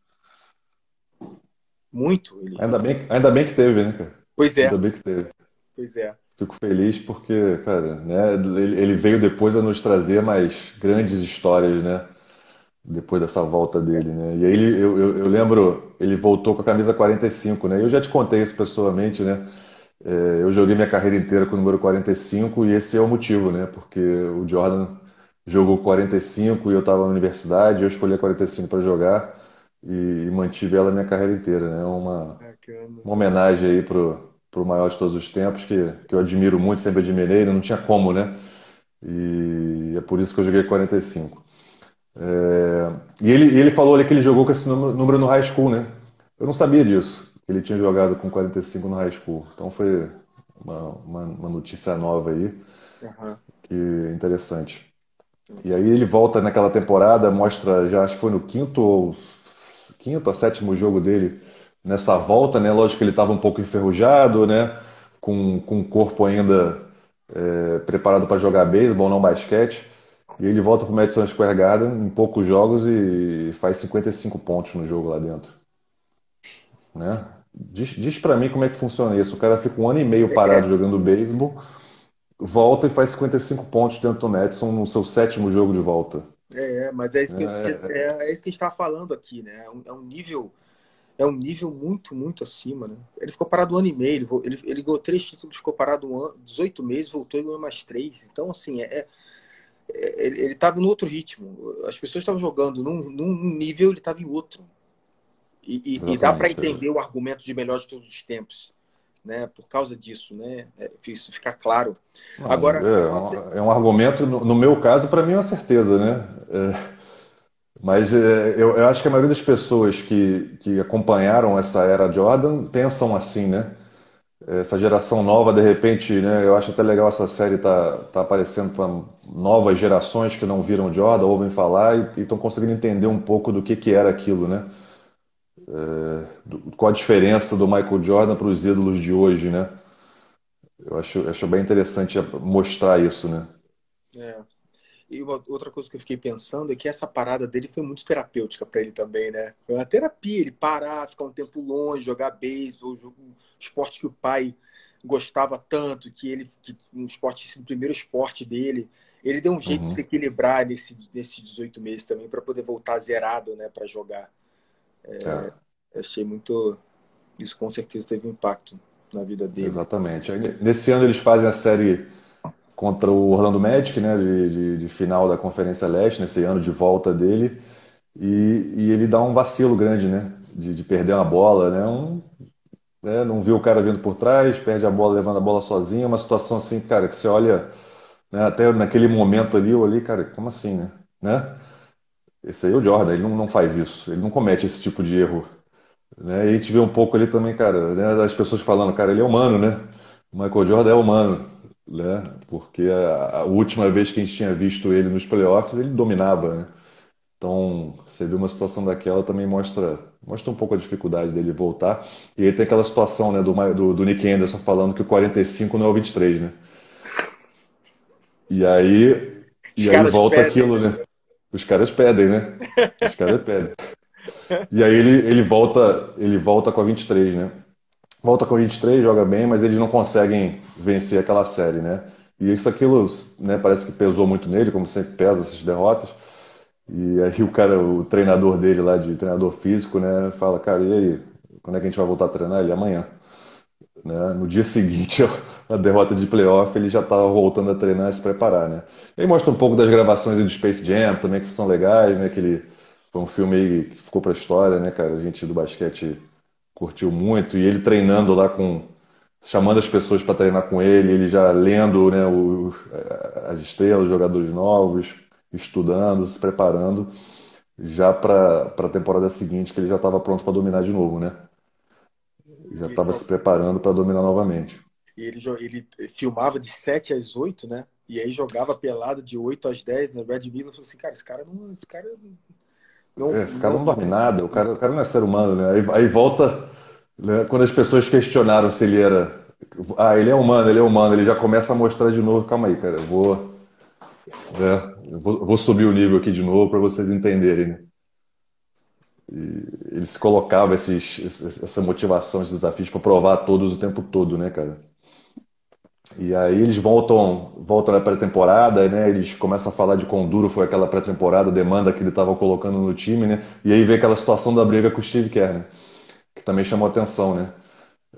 Muito. Ele... Ainda, bem, ainda bem que teve, né, cara? Pois é. Ainda bem que teve. Pois é. Fico feliz porque, cara, né, ele, ele veio depois a nos trazer mais grandes histórias, né? Depois dessa volta dele, né? E aí ele, eu, eu, eu lembro, ele voltou com a camisa 45, né? Eu já te contei isso pessoalmente, né? É, eu joguei minha carreira inteira com o número 45 e esse é o motivo, né? Porque o Jordan jogou 45 e eu estava na universidade, eu escolhi a 45 para jogar e, e, mantive ela minha carreira inteira, né? Uma, uma homenagem aí pro, pro maior de todos os tempos, que, que eu admiro muito, sempre admirei, não tinha como, né? E é por isso que eu joguei 45. É, e ele, ele falou ali que ele jogou com esse número, número no high school, né? Eu não sabia disso, que ele tinha jogado com 45 no high school. Então foi uma, uma, uma notícia nova aí, uhum. que é interessante. E aí ele volta naquela temporada, mostra, já acho que foi no quinto ou quinto ou sétimo jogo dele nessa volta, né? Lógico que ele estava um pouco enferrujado, né? Com, com o corpo ainda é, preparado para jogar beisebol, não basquete. E ele volta para o Madison Square Garden em poucos jogos e faz 55 pontos no jogo lá dentro. Né? Diz, diz para mim como é que funciona isso. O cara fica um ano e meio parado jogando beisebol volta e faz 55 pontos dentro do Madison no seu sétimo jogo de volta. É, mas é isso que, é, é, é isso que a gente está falando aqui, né? É um, é um, nível é um nível muito, muito acima, né? Ele ficou parado um ano e meio, ele, ele, ele ganhou três títulos, ficou parado um ano, 18 meses, voltou e ganhou mais três. Então, assim, é, é ele estava em outro ritmo. As pessoas estavam jogando num, num nível, ele estava em outro. E, e, e dá para entender o argumento de melhor de todos os tempos né, por causa disso, né? É, isso ficar claro. Não, Agora é um, é um, argumento, no, no meu caso, para mim é uma certeza, né? É, mas é, eu, eu, acho que a maioria das pessoas que, que acompanharam essa era Jordan pensam assim, né? Essa geração nova, de repente, né? Eu acho até legal essa série tá, tá aparecendo para novas gerações que não viram Jordan, ouvem falar e estão conseguindo entender um pouco do que, que era aquilo, né? é, qual a diferença do Michael Jordan para os ídolos de hoje, né? Eu acho, acho bem interessante mostrar isso, né? É. E uma, outra coisa que eu fiquei pensando é que essa parada dele foi muito terapêutica para ele também, né? Foi uma terapia, ele parar, ficar um tempo longe, jogar beisebol, um esporte que o pai gostava tanto, que ele que um esporte, o primeiro esporte dele, ele deu um jeito uhum. de se equilibrar nesse, nesses 18 meses também para poder voltar zerado, né, para jogar. É, é. Achei muito. Isso com certeza teve um impacto na vida dele. Exatamente. Nesse ano eles fazem a série contra o Orlando Magic, né, de, de, de final da Conferência Leste, nesse ano de volta dele, e, e ele dá um vacilo grande, né, de, de perder uma bola, né, um, né, não viu o cara vindo por trás, perde a bola, levando a bola sozinho, uma situação assim, cara, que você olha, né, até naquele momento ali, eu olhei, cara, como assim, né, né? Esse aí é o Jordan, ele não, não faz isso, ele não comete esse tipo de erro. Né? E a gente vê um pouco ali também, cara, né, as pessoas falando, cara, ele é humano, né? O Michael Jordan é humano, né? Porque a, a, última vez que a gente tinha visto ele nos playoffs, ele dominava, né? Então, você vê uma situação daquela também mostra, mostra um pouco a dificuldade dele voltar. E aí tem aquela situação, né, do, do, do Nick Anderson falando que o 45 não é o 23, né? E aí, e aí volta pedem. aquilo, né? Os caras pedem, né? Os caras pedem. E aí ele, ele volta, ele volta com a 23, né? Volta com a 23, joga bem, mas eles não conseguem vencer aquela série, né? E isso aquilo, né, parece que pesou muito nele, como sempre pesa essas derrotas. E aí o cara, o treinador dele lá de treinador físico, né, fala, cara, e aí, quando é que a gente vai voltar a treinar? Ele amanhã. Né? No dia [laughs] seguinte, a derrota de playoff, ele já estava voltando a treinar e se preparar, né? E aí mostra um pouco das gravações do Space Jam também, que são legais, né? Que ele, foi um filme que ficou para a história, né, cara? A gente do basquete curtiu muito. E ele treinando lá com... Chamando as pessoas para treinar com ele, ele já lendo né, o, as estrelas, os jogadores novos, estudando, se preparando já para a temporada seguinte, que ele já estava pronto para dominar de novo, né? Já estava se preparando para dominar novamente. E ele, ele filmava de 7 às 8, né? E aí jogava pelado de 8 às 10, né? Red Miller falou assim, cara, esse cara não. Esse cara não, é, esse cara não, não dorme nada, o cara, o cara não é ser humano, né? Aí, aí volta, né? quando as pessoas questionaram se ele era. Ah, ele é humano, ele é humano, ele já começa a mostrar de novo, calma aí, cara, eu vou. Né? Eu vou, vou subir o nível aqui de novo para vocês entenderem. Né? ele se colocava esses, essa motivação, esses desafios para provar a todos o tempo todo, né, cara? E aí eles voltam, voltam na pré-temporada, né? Eles começam a falar de quão duro foi aquela pré-temporada, demanda que ele estava colocando no time, né? E aí vem aquela situação da briga com o Steve Kerr, né? Que também chamou atenção, né?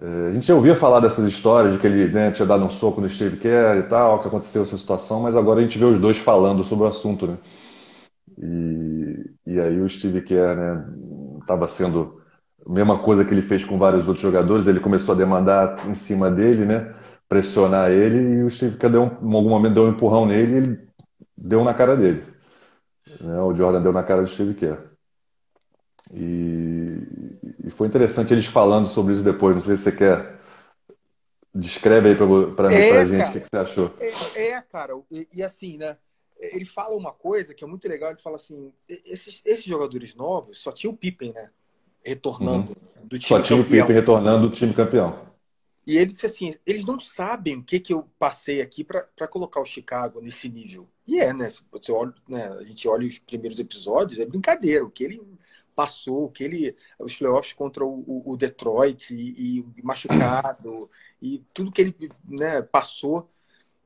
É, a gente já ouvia falar dessas histórias de que ele né, tinha dado um soco no Steve Kerr e tal, que aconteceu essa situação, mas agora a gente vê os dois falando sobre o assunto, né? E, e aí o Steve Kerr, né, estava sendo a mesma coisa que ele fez com vários outros jogadores, ele começou a demandar em cima dele, né, pressionar ele, e o Steve Kerr deu um, em algum momento deu um empurrão nele e ele deu na cara dele. Né, o Jordan deu na cara do Steve Kerr. E, e foi interessante eles falando sobre isso depois, não sei se você quer Descreve aí para é, a gente o que, que, você achou. É, é cara, e, e, assim, né? ele fala uma coisa que é muito legal. Ele fala assim: esses, esses jogadores novos só tinha o Pippen, né? Retornando uhum. do time Só tinha campeão. o Pippen retornando do time campeão. E ele disse assim: eles não sabem o que, que eu passei aqui para colocar o Chicago nesse nível. E é, né? Se você olha, né? A gente olha os primeiros episódios, é brincadeira. O que ele passou, o que ele. Os playoffs contra o, o Detroit e, e, machucado, e tudo que ele né, passou.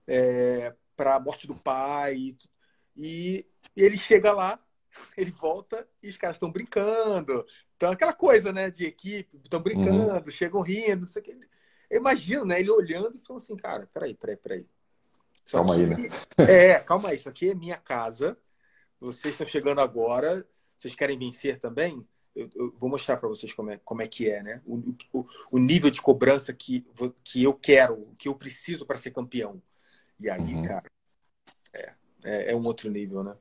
É, para a morte do pai. E, e, ele chega lá, [laughs] ele volta e os caras estão brincando. Então, aquela coisa, né, de equipe, estão brincando, uhum. chegam rindo, não sei o que. Eu imagino, né, ele olhando e falando assim, cara, peraí, peraí, peraí. Isso calma aqui, aí, né? É, calma aí, isso aqui é minha casa. Vocês estão chegando agora. Vocês querem vencer também? Eu, eu vou mostrar para vocês como é, como é que é, né? O, o, o, nível de cobrança que, que eu quero, que eu preciso para ser campeão. E aí, uhum. cara, é, é, é, um outro nível, né?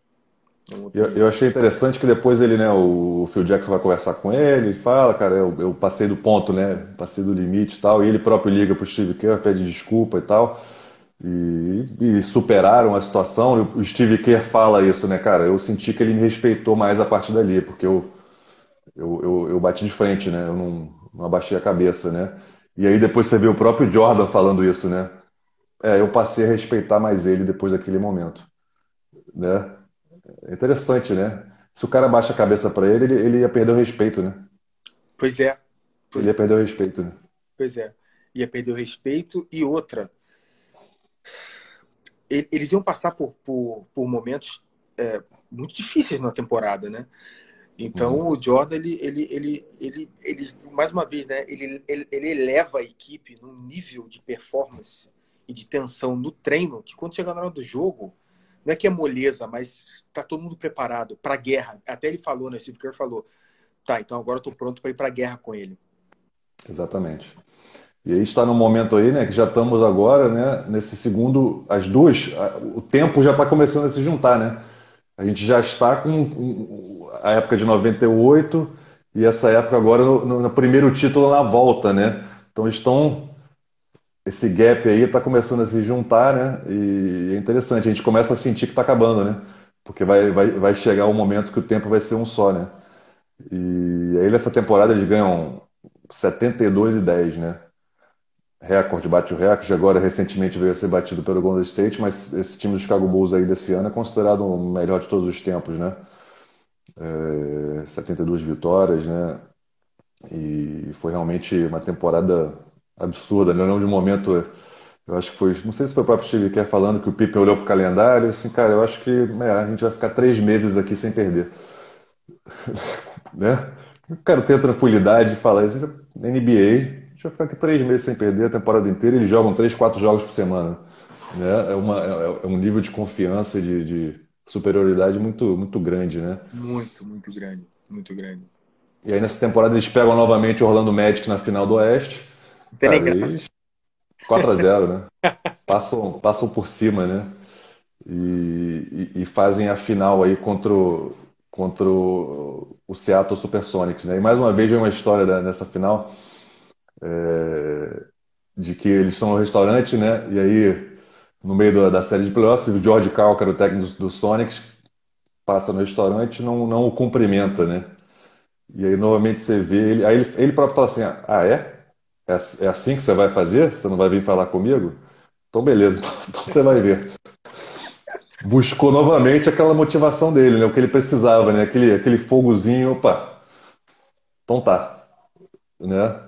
Eu, eu, achei interessante que depois ele, né, o Phil Jackson vai conversar com ele, ele fala, cara, eu, eu passei do ponto, né, passei do limite e tal, e ele próprio liga pro Steve Kerr, pede desculpa e tal, e, e superaram a situação, e o Steve Kerr fala isso, né, cara, eu senti que ele me respeitou mais a partir dali, porque eu, eu, eu, eu bati de frente, né, eu não, não abaixei a cabeça, né, e aí depois você vê o próprio Jordan falando isso, né, é, eu passei a respeitar mais ele depois daquele momento. Né? É interessante, né? Se o cara baixa a cabeça para ele, ele, ele, ia perder o respeito, né? Pois é. Pois... Ele ia perder o respeito, né? Pois é. Ia perder o respeito e outra. Eles iam passar por, por, por momentos é, muito difíceis na temporada, né? Então uhum. o Jordan, ele, ele, ele, ele, ele, mais uma vez, né? Ele, ele, ele eleva a equipe num nível de performance e de tensão no treino, que quando chega na hora do jogo, não é que é moleza, mas tá todo mundo preparado para a guerra. Até ele falou, né? Steve Kerr falou, tá, então agora eu tô pronto para ir para a guerra com ele. Exatamente. E aí está no momento aí, né, que já estamos agora, né, nesse segundo, as duas, o tempo já está começando a se juntar, né? A gente já está com a época de 98 e essa época agora no, no primeiro título na volta, né? Então estão esse gap aí está começando a se juntar, né? E é interessante, a gente começa a sentir que está acabando, né? Porque vai, vai, vai chegar um momento que o tempo vai ser um só, né? E aí nessa temporada eles ganham 72 e 10, né? recorde, bate o recorde, agora recentemente veio a ser batido pelo Golden State, mas esse time do Chicago Bulls aí desse ano é considerado o melhor de todos os tempos, né? É, 72 vitórias, né? E foi realmente uma temporada absurda, né? Eu lembro de um momento, eu acho que foi, não sei se foi o próprio Steve Kerr falando que o Pippen olhou pro calendário, assim, cara, eu acho que é, a gente vai ficar três meses aqui sem perder, [laughs] né? Eu quero ter tranquilidade de falar isso, NBA, gente vai ficar aqui três meses sem perder a temporada inteira. Eles jogam três, quatro jogos por semana. Né? É, uma, é, é um nível de confiança e de, de, superioridade muito, muito grande, né? Muito, muito grande. Muito grande. E aí nessa temporada eles pegam novamente o Orlando Magic na final do Oeste. Cara, eles... 4 a 0 né? [laughs] passam, passam por cima, né? E, e, e, fazem a final aí contra o, contra o, o Seattle Supersonics, né? E mais uma vez vem uma história da, nessa final é, de que eles estão no restaurante, né? E aí, no meio da, da série de playoffs, o George Carl, que era o técnico do, do Sonics, passa no restaurante e não, não o cumprimenta, né? E aí, novamente, você vê ele. Aí ele, ele próprio fala assim: Ah, é? É? É assim que você vai fazer? Você não vai vir falar comigo? Então, beleza, [laughs] então você vai ver. Buscou novamente aquela motivação dele, né? O que ele precisava, né? Aquele, aquele fogozinho, opa, então tá, né?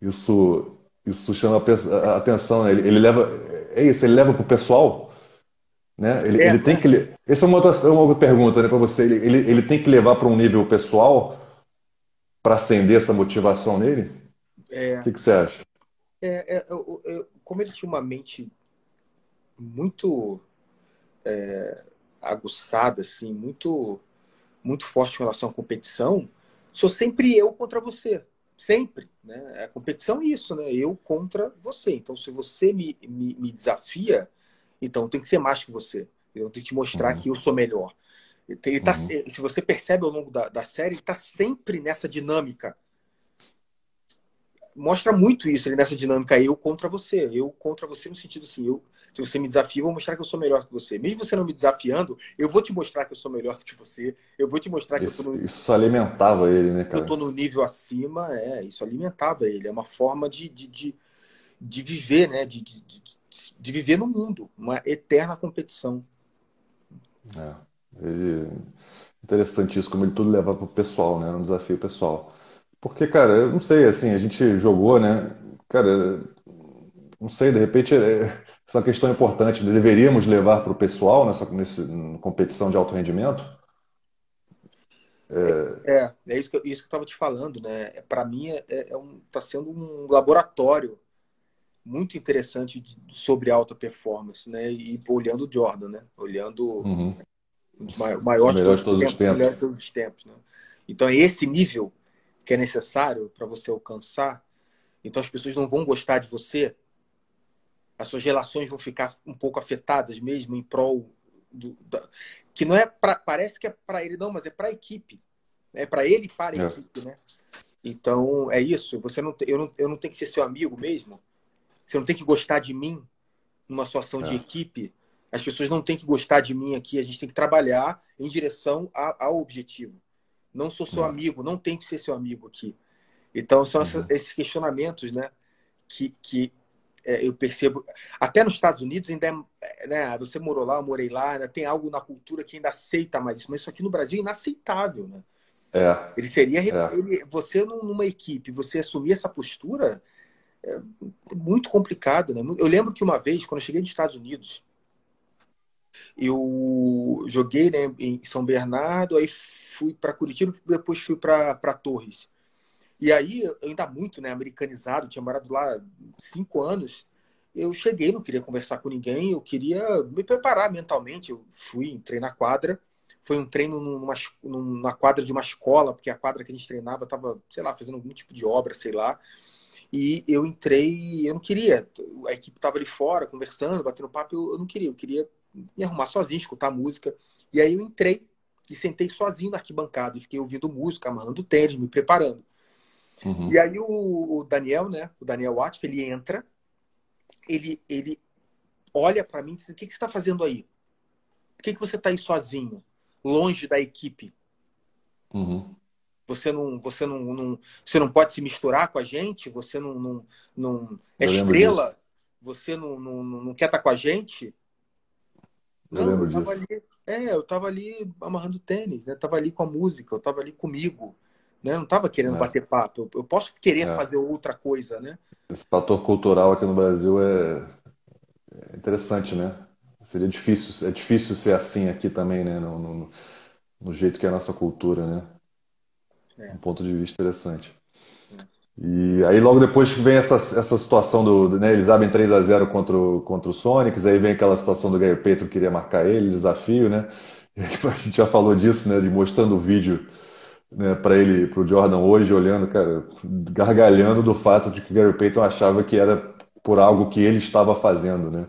Isso, isso chama a atenção, né? ele, ele, leva, é isso, ele leva para o pessoal, né? Ele, é, ele tem que, essa é uma outra, uma outra pergunta, né, para você. Ele, ele, ele tem que levar para um nível pessoal para acender essa motivação nele? É, o que, que você acha? É, é, eu, eu, como ele tinha uma mente muito é, aguçada, assim, muito, muito forte em relação à competição, sou sempre eu contra você. Sempre. Né? A competição é isso, né? Eu contra você. Então, se você me, me, me desafia, então tem que ser mais que você. Eu tenho que te mostrar uhum. que eu sou melhor. Ele tá, uhum. Se você percebe ao longo da, da série, ele está sempre nessa dinâmica. Mostra muito isso, ele nessa dinâmica eu contra você. Eu contra você no sentido assim, eu, se você me desafia, eu vou mostrar que eu sou melhor que você. Mesmo você não me desafiando, eu vou te mostrar que eu sou melhor do [laughs] que você. Eu vou te mostrar que isso, eu tô no... Isso alimentava ele, né, cara? Eu tô no nível acima, é, isso alimentava ele. É uma forma de, de, de, de viver, né? De, de, de, viver no mundo, uma eterna competição. É, ele... Interessante isso, como ele tudo leva pro pessoal, né? Um desafio pessoal. Porque, cara, eu não sei, assim, a gente jogou, né? Cara, não sei, de repente é, essa questão é importante. Deveríamos levar para o pessoal nessa nesse, competição de alto rendimento? É, é, é isso que, eu, estava te falando, né? Para mim, é, é, é um, tá sendo um laboratório muito interessante de, sobre alta performance, né? E olhando o Jordan, né? Olhando uhum. o maior de todos, os tempos, de todos os tempos, né? Então, é esse nível que é necessário para você alcançar. Então, as pessoas não vão gostar de você as suas relações vão ficar um pouco afetadas mesmo em prol do, da, que não é pra, parece que é para ele não, mas é para a equipe, é para ele e para a é. equipe, né? Então é isso. Você não, eu não, eu não tenho que ser seu amigo mesmo. Você não tem que gostar de mim numa situação é. de equipe. As pessoas não têm que gostar de mim aqui. A gente tem que trabalhar em direção a, ao objetivo. Não sou seu é. amigo, não tem que ser seu amigo aqui. Então são uhum. esses questionamentos, né? Que, que é, eu percebo, até nos Estados Unidos ainda é, né, você morou lá, eu morei lá, ainda tem algo na cultura que ainda aceita mais isso, mas isso aqui no Brasil é inaceitável, né? É. Ele seria, é. ele, você numa equipe, você assumir essa postura é muito complicado, né? Eu lembro que uma vez, quando eu cheguei nos Estados Unidos, eu joguei né, em São Bernardo, aí fui para Curitiba, depois fui para Torres. E aí, ainda muito né, americanizado, tinha morado lá cinco anos. Eu cheguei, não queria conversar com ninguém, eu queria me preparar mentalmente. Eu fui, entrei na quadra. Foi um treino numa, numa quadra de uma escola, porque a quadra que a gente treinava estava, sei lá, fazendo algum tipo de obra, sei lá. E eu entrei, eu não queria. A equipe estava ali fora, conversando, batendo papo, eu, eu não queria. Eu queria me arrumar sozinho, escutar música. E aí eu entrei e sentei sozinho na arquibancada e fiquei ouvindo música, amarrando tênis, me preparando. Uhum. E aí o, o, Daniel, né? O Daniel Watt, ele entra, ele, ele olha para mim e diz: O que, que você está fazendo aí? Por que, que você está aí sozinho, longe da equipe? Uhum. você não, você não, não, você não pode se misturar com a gente, você não, não, não é estrela, você não, não, não quer estar tá com a gente. Eu não, eu tava ali, é, eu tava ali amarrando tênis, né? Tava ali com a música, eu tava ali comigo, né? Não tava querendo é. bater papo. Eu, eu posso querer é. fazer outra coisa, né? Esse fator cultural aqui no Brasil é, é interessante, né? Seria difícil, é difícil ser assim aqui também, né? No, no, no jeito que é a nossa cultura, né? É. Um ponto de vista interessante. E aí logo depois vem essa, essa situação do, né, eles abrem 3 a 0 contra o, contra o Sonics, aí vem aquela situação do Gary Petro que queria marcar ele, desafio, né? [laughs] A gente já falou disso, né, de mostrando o vídeo né, para ele, para o Jordan hoje, olhando, cara, gargalhando do fato de que o Gary Payton achava que era por algo que ele estava fazendo, né?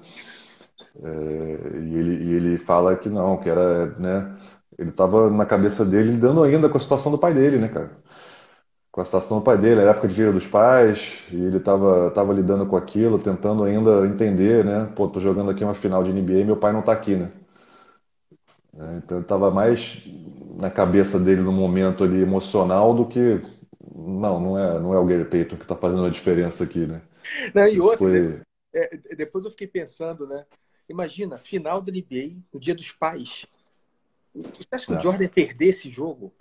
É, e, ele, e ele fala que não, que era, né? Ele estava na cabeça dele lidando ainda com a situação do pai dele, né, cara? Com a situação do pai dele, a época de dia dos pais, e ele estava tava lidando com aquilo, tentando ainda entender, né? Pô, tô jogando aqui uma final de NBA e meu pai não tá aqui, né? É, então ele estava mais na cabeça dele no momento ali emocional do que não, não é, não é o Gary Payton que está fazendo a diferença aqui, né? Não, e outra, foi... né? é, depois eu fiquei pensando, né? Imagina, final da NBA, o dia dos pais. Você acha que é. o Jordan ia perder esse jogo?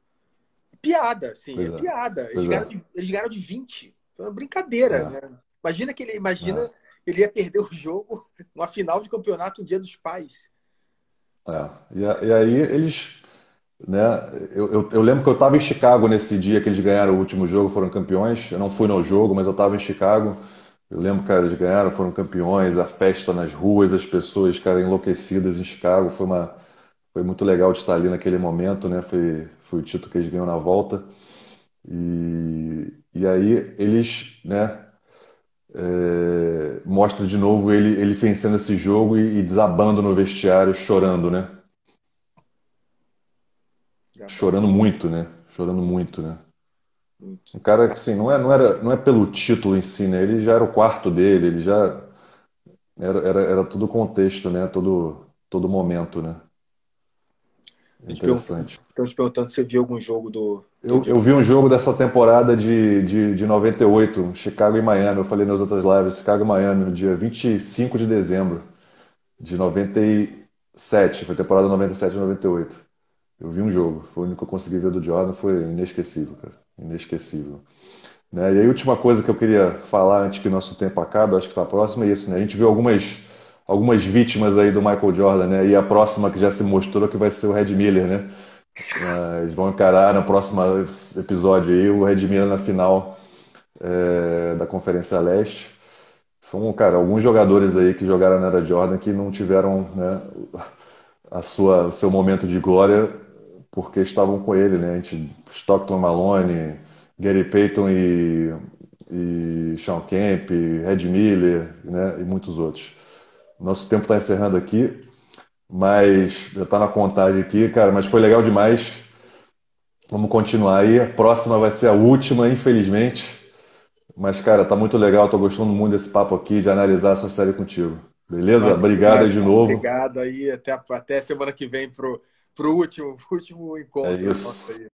Piada, assim, é, é piada. Eles, é. ganharam de, eles ganharam de 20. Foi uma brincadeira, é. né? Imagina que ele, imagina ele ia perder o jogo [laughs] numa final de campeonato no dia dos pais. É. E, e, aí eles. Né, eu, eu, eu lembro que eu estava em Chicago nesse dia que eles ganharam o último jogo, foram campeões. Eu não fui no jogo, mas eu estava em Chicago. Eu lembro, cara, eles ganharam, foram campeões, a festa nas ruas, as pessoas, cara, enlouquecidas em Chicago. Foi uma, foi muito legal de estar ali naquele momento, né? Foi, foi o título que eles ganham na volta. E, e aí eles, né? É, mostra de novo ele, ele vencendo esse jogo e, e desabando no vestiário, chorando, né? Chorando muito, né? Chorando muito, né? Muito. Um cara que assim, não, é, não, era, não é pelo título em si, né? Ele já era o quarto dele, ele já era, era, era todo o contexto, né? Todo, todo momento, né? Interessante. Estão te perguntando se você viu algum jogo do. Eu, eu, vi um jogo dessa temporada de, de, de 98, Chicago e Miami. Eu falei nas outras lives, Chicago e Miami, no dia 25 de dezembro de 97. Foi temporada 97 e 98. Eu vi um jogo, foi o único que eu consegui ver do Jordan, foi inesquecível, cara. Inesquecível. Né? E a última coisa que eu queria falar antes que o nosso tempo acabe, acho que está próximo, é isso, né? A gente viu algumas algumas vítimas aí do Michael Jordan, né? E a próxima que já se mostrou que vai ser o Red Miller, né? Eles vão encarar no próximo episódio aí o Red Miller na final é, da Conferência Leste. São, cara, alguns jogadores aí que jogaram na era Jordan que não tiveram né, a sua, o seu momento de glória porque estavam com ele, né? A gente, Stockton Malone, Gary Payton e, e Sean Kemp, Red Miller, né? E muitos outros. Nosso tempo está encerrando aqui, mas já está na contagem aqui, cara. Mas foi legal demais. Vamos continuar aí. A próxima vai ser a última, infelizmente. Mas, cara, tá muito legal. Tô gostando muito desse papo aqui, de analisar essa série contigo. Beleza? Obrigado aí de novo. Obrigado aí. Até, até semana que vem pro, pro último, [laughs] último encontro. É isso.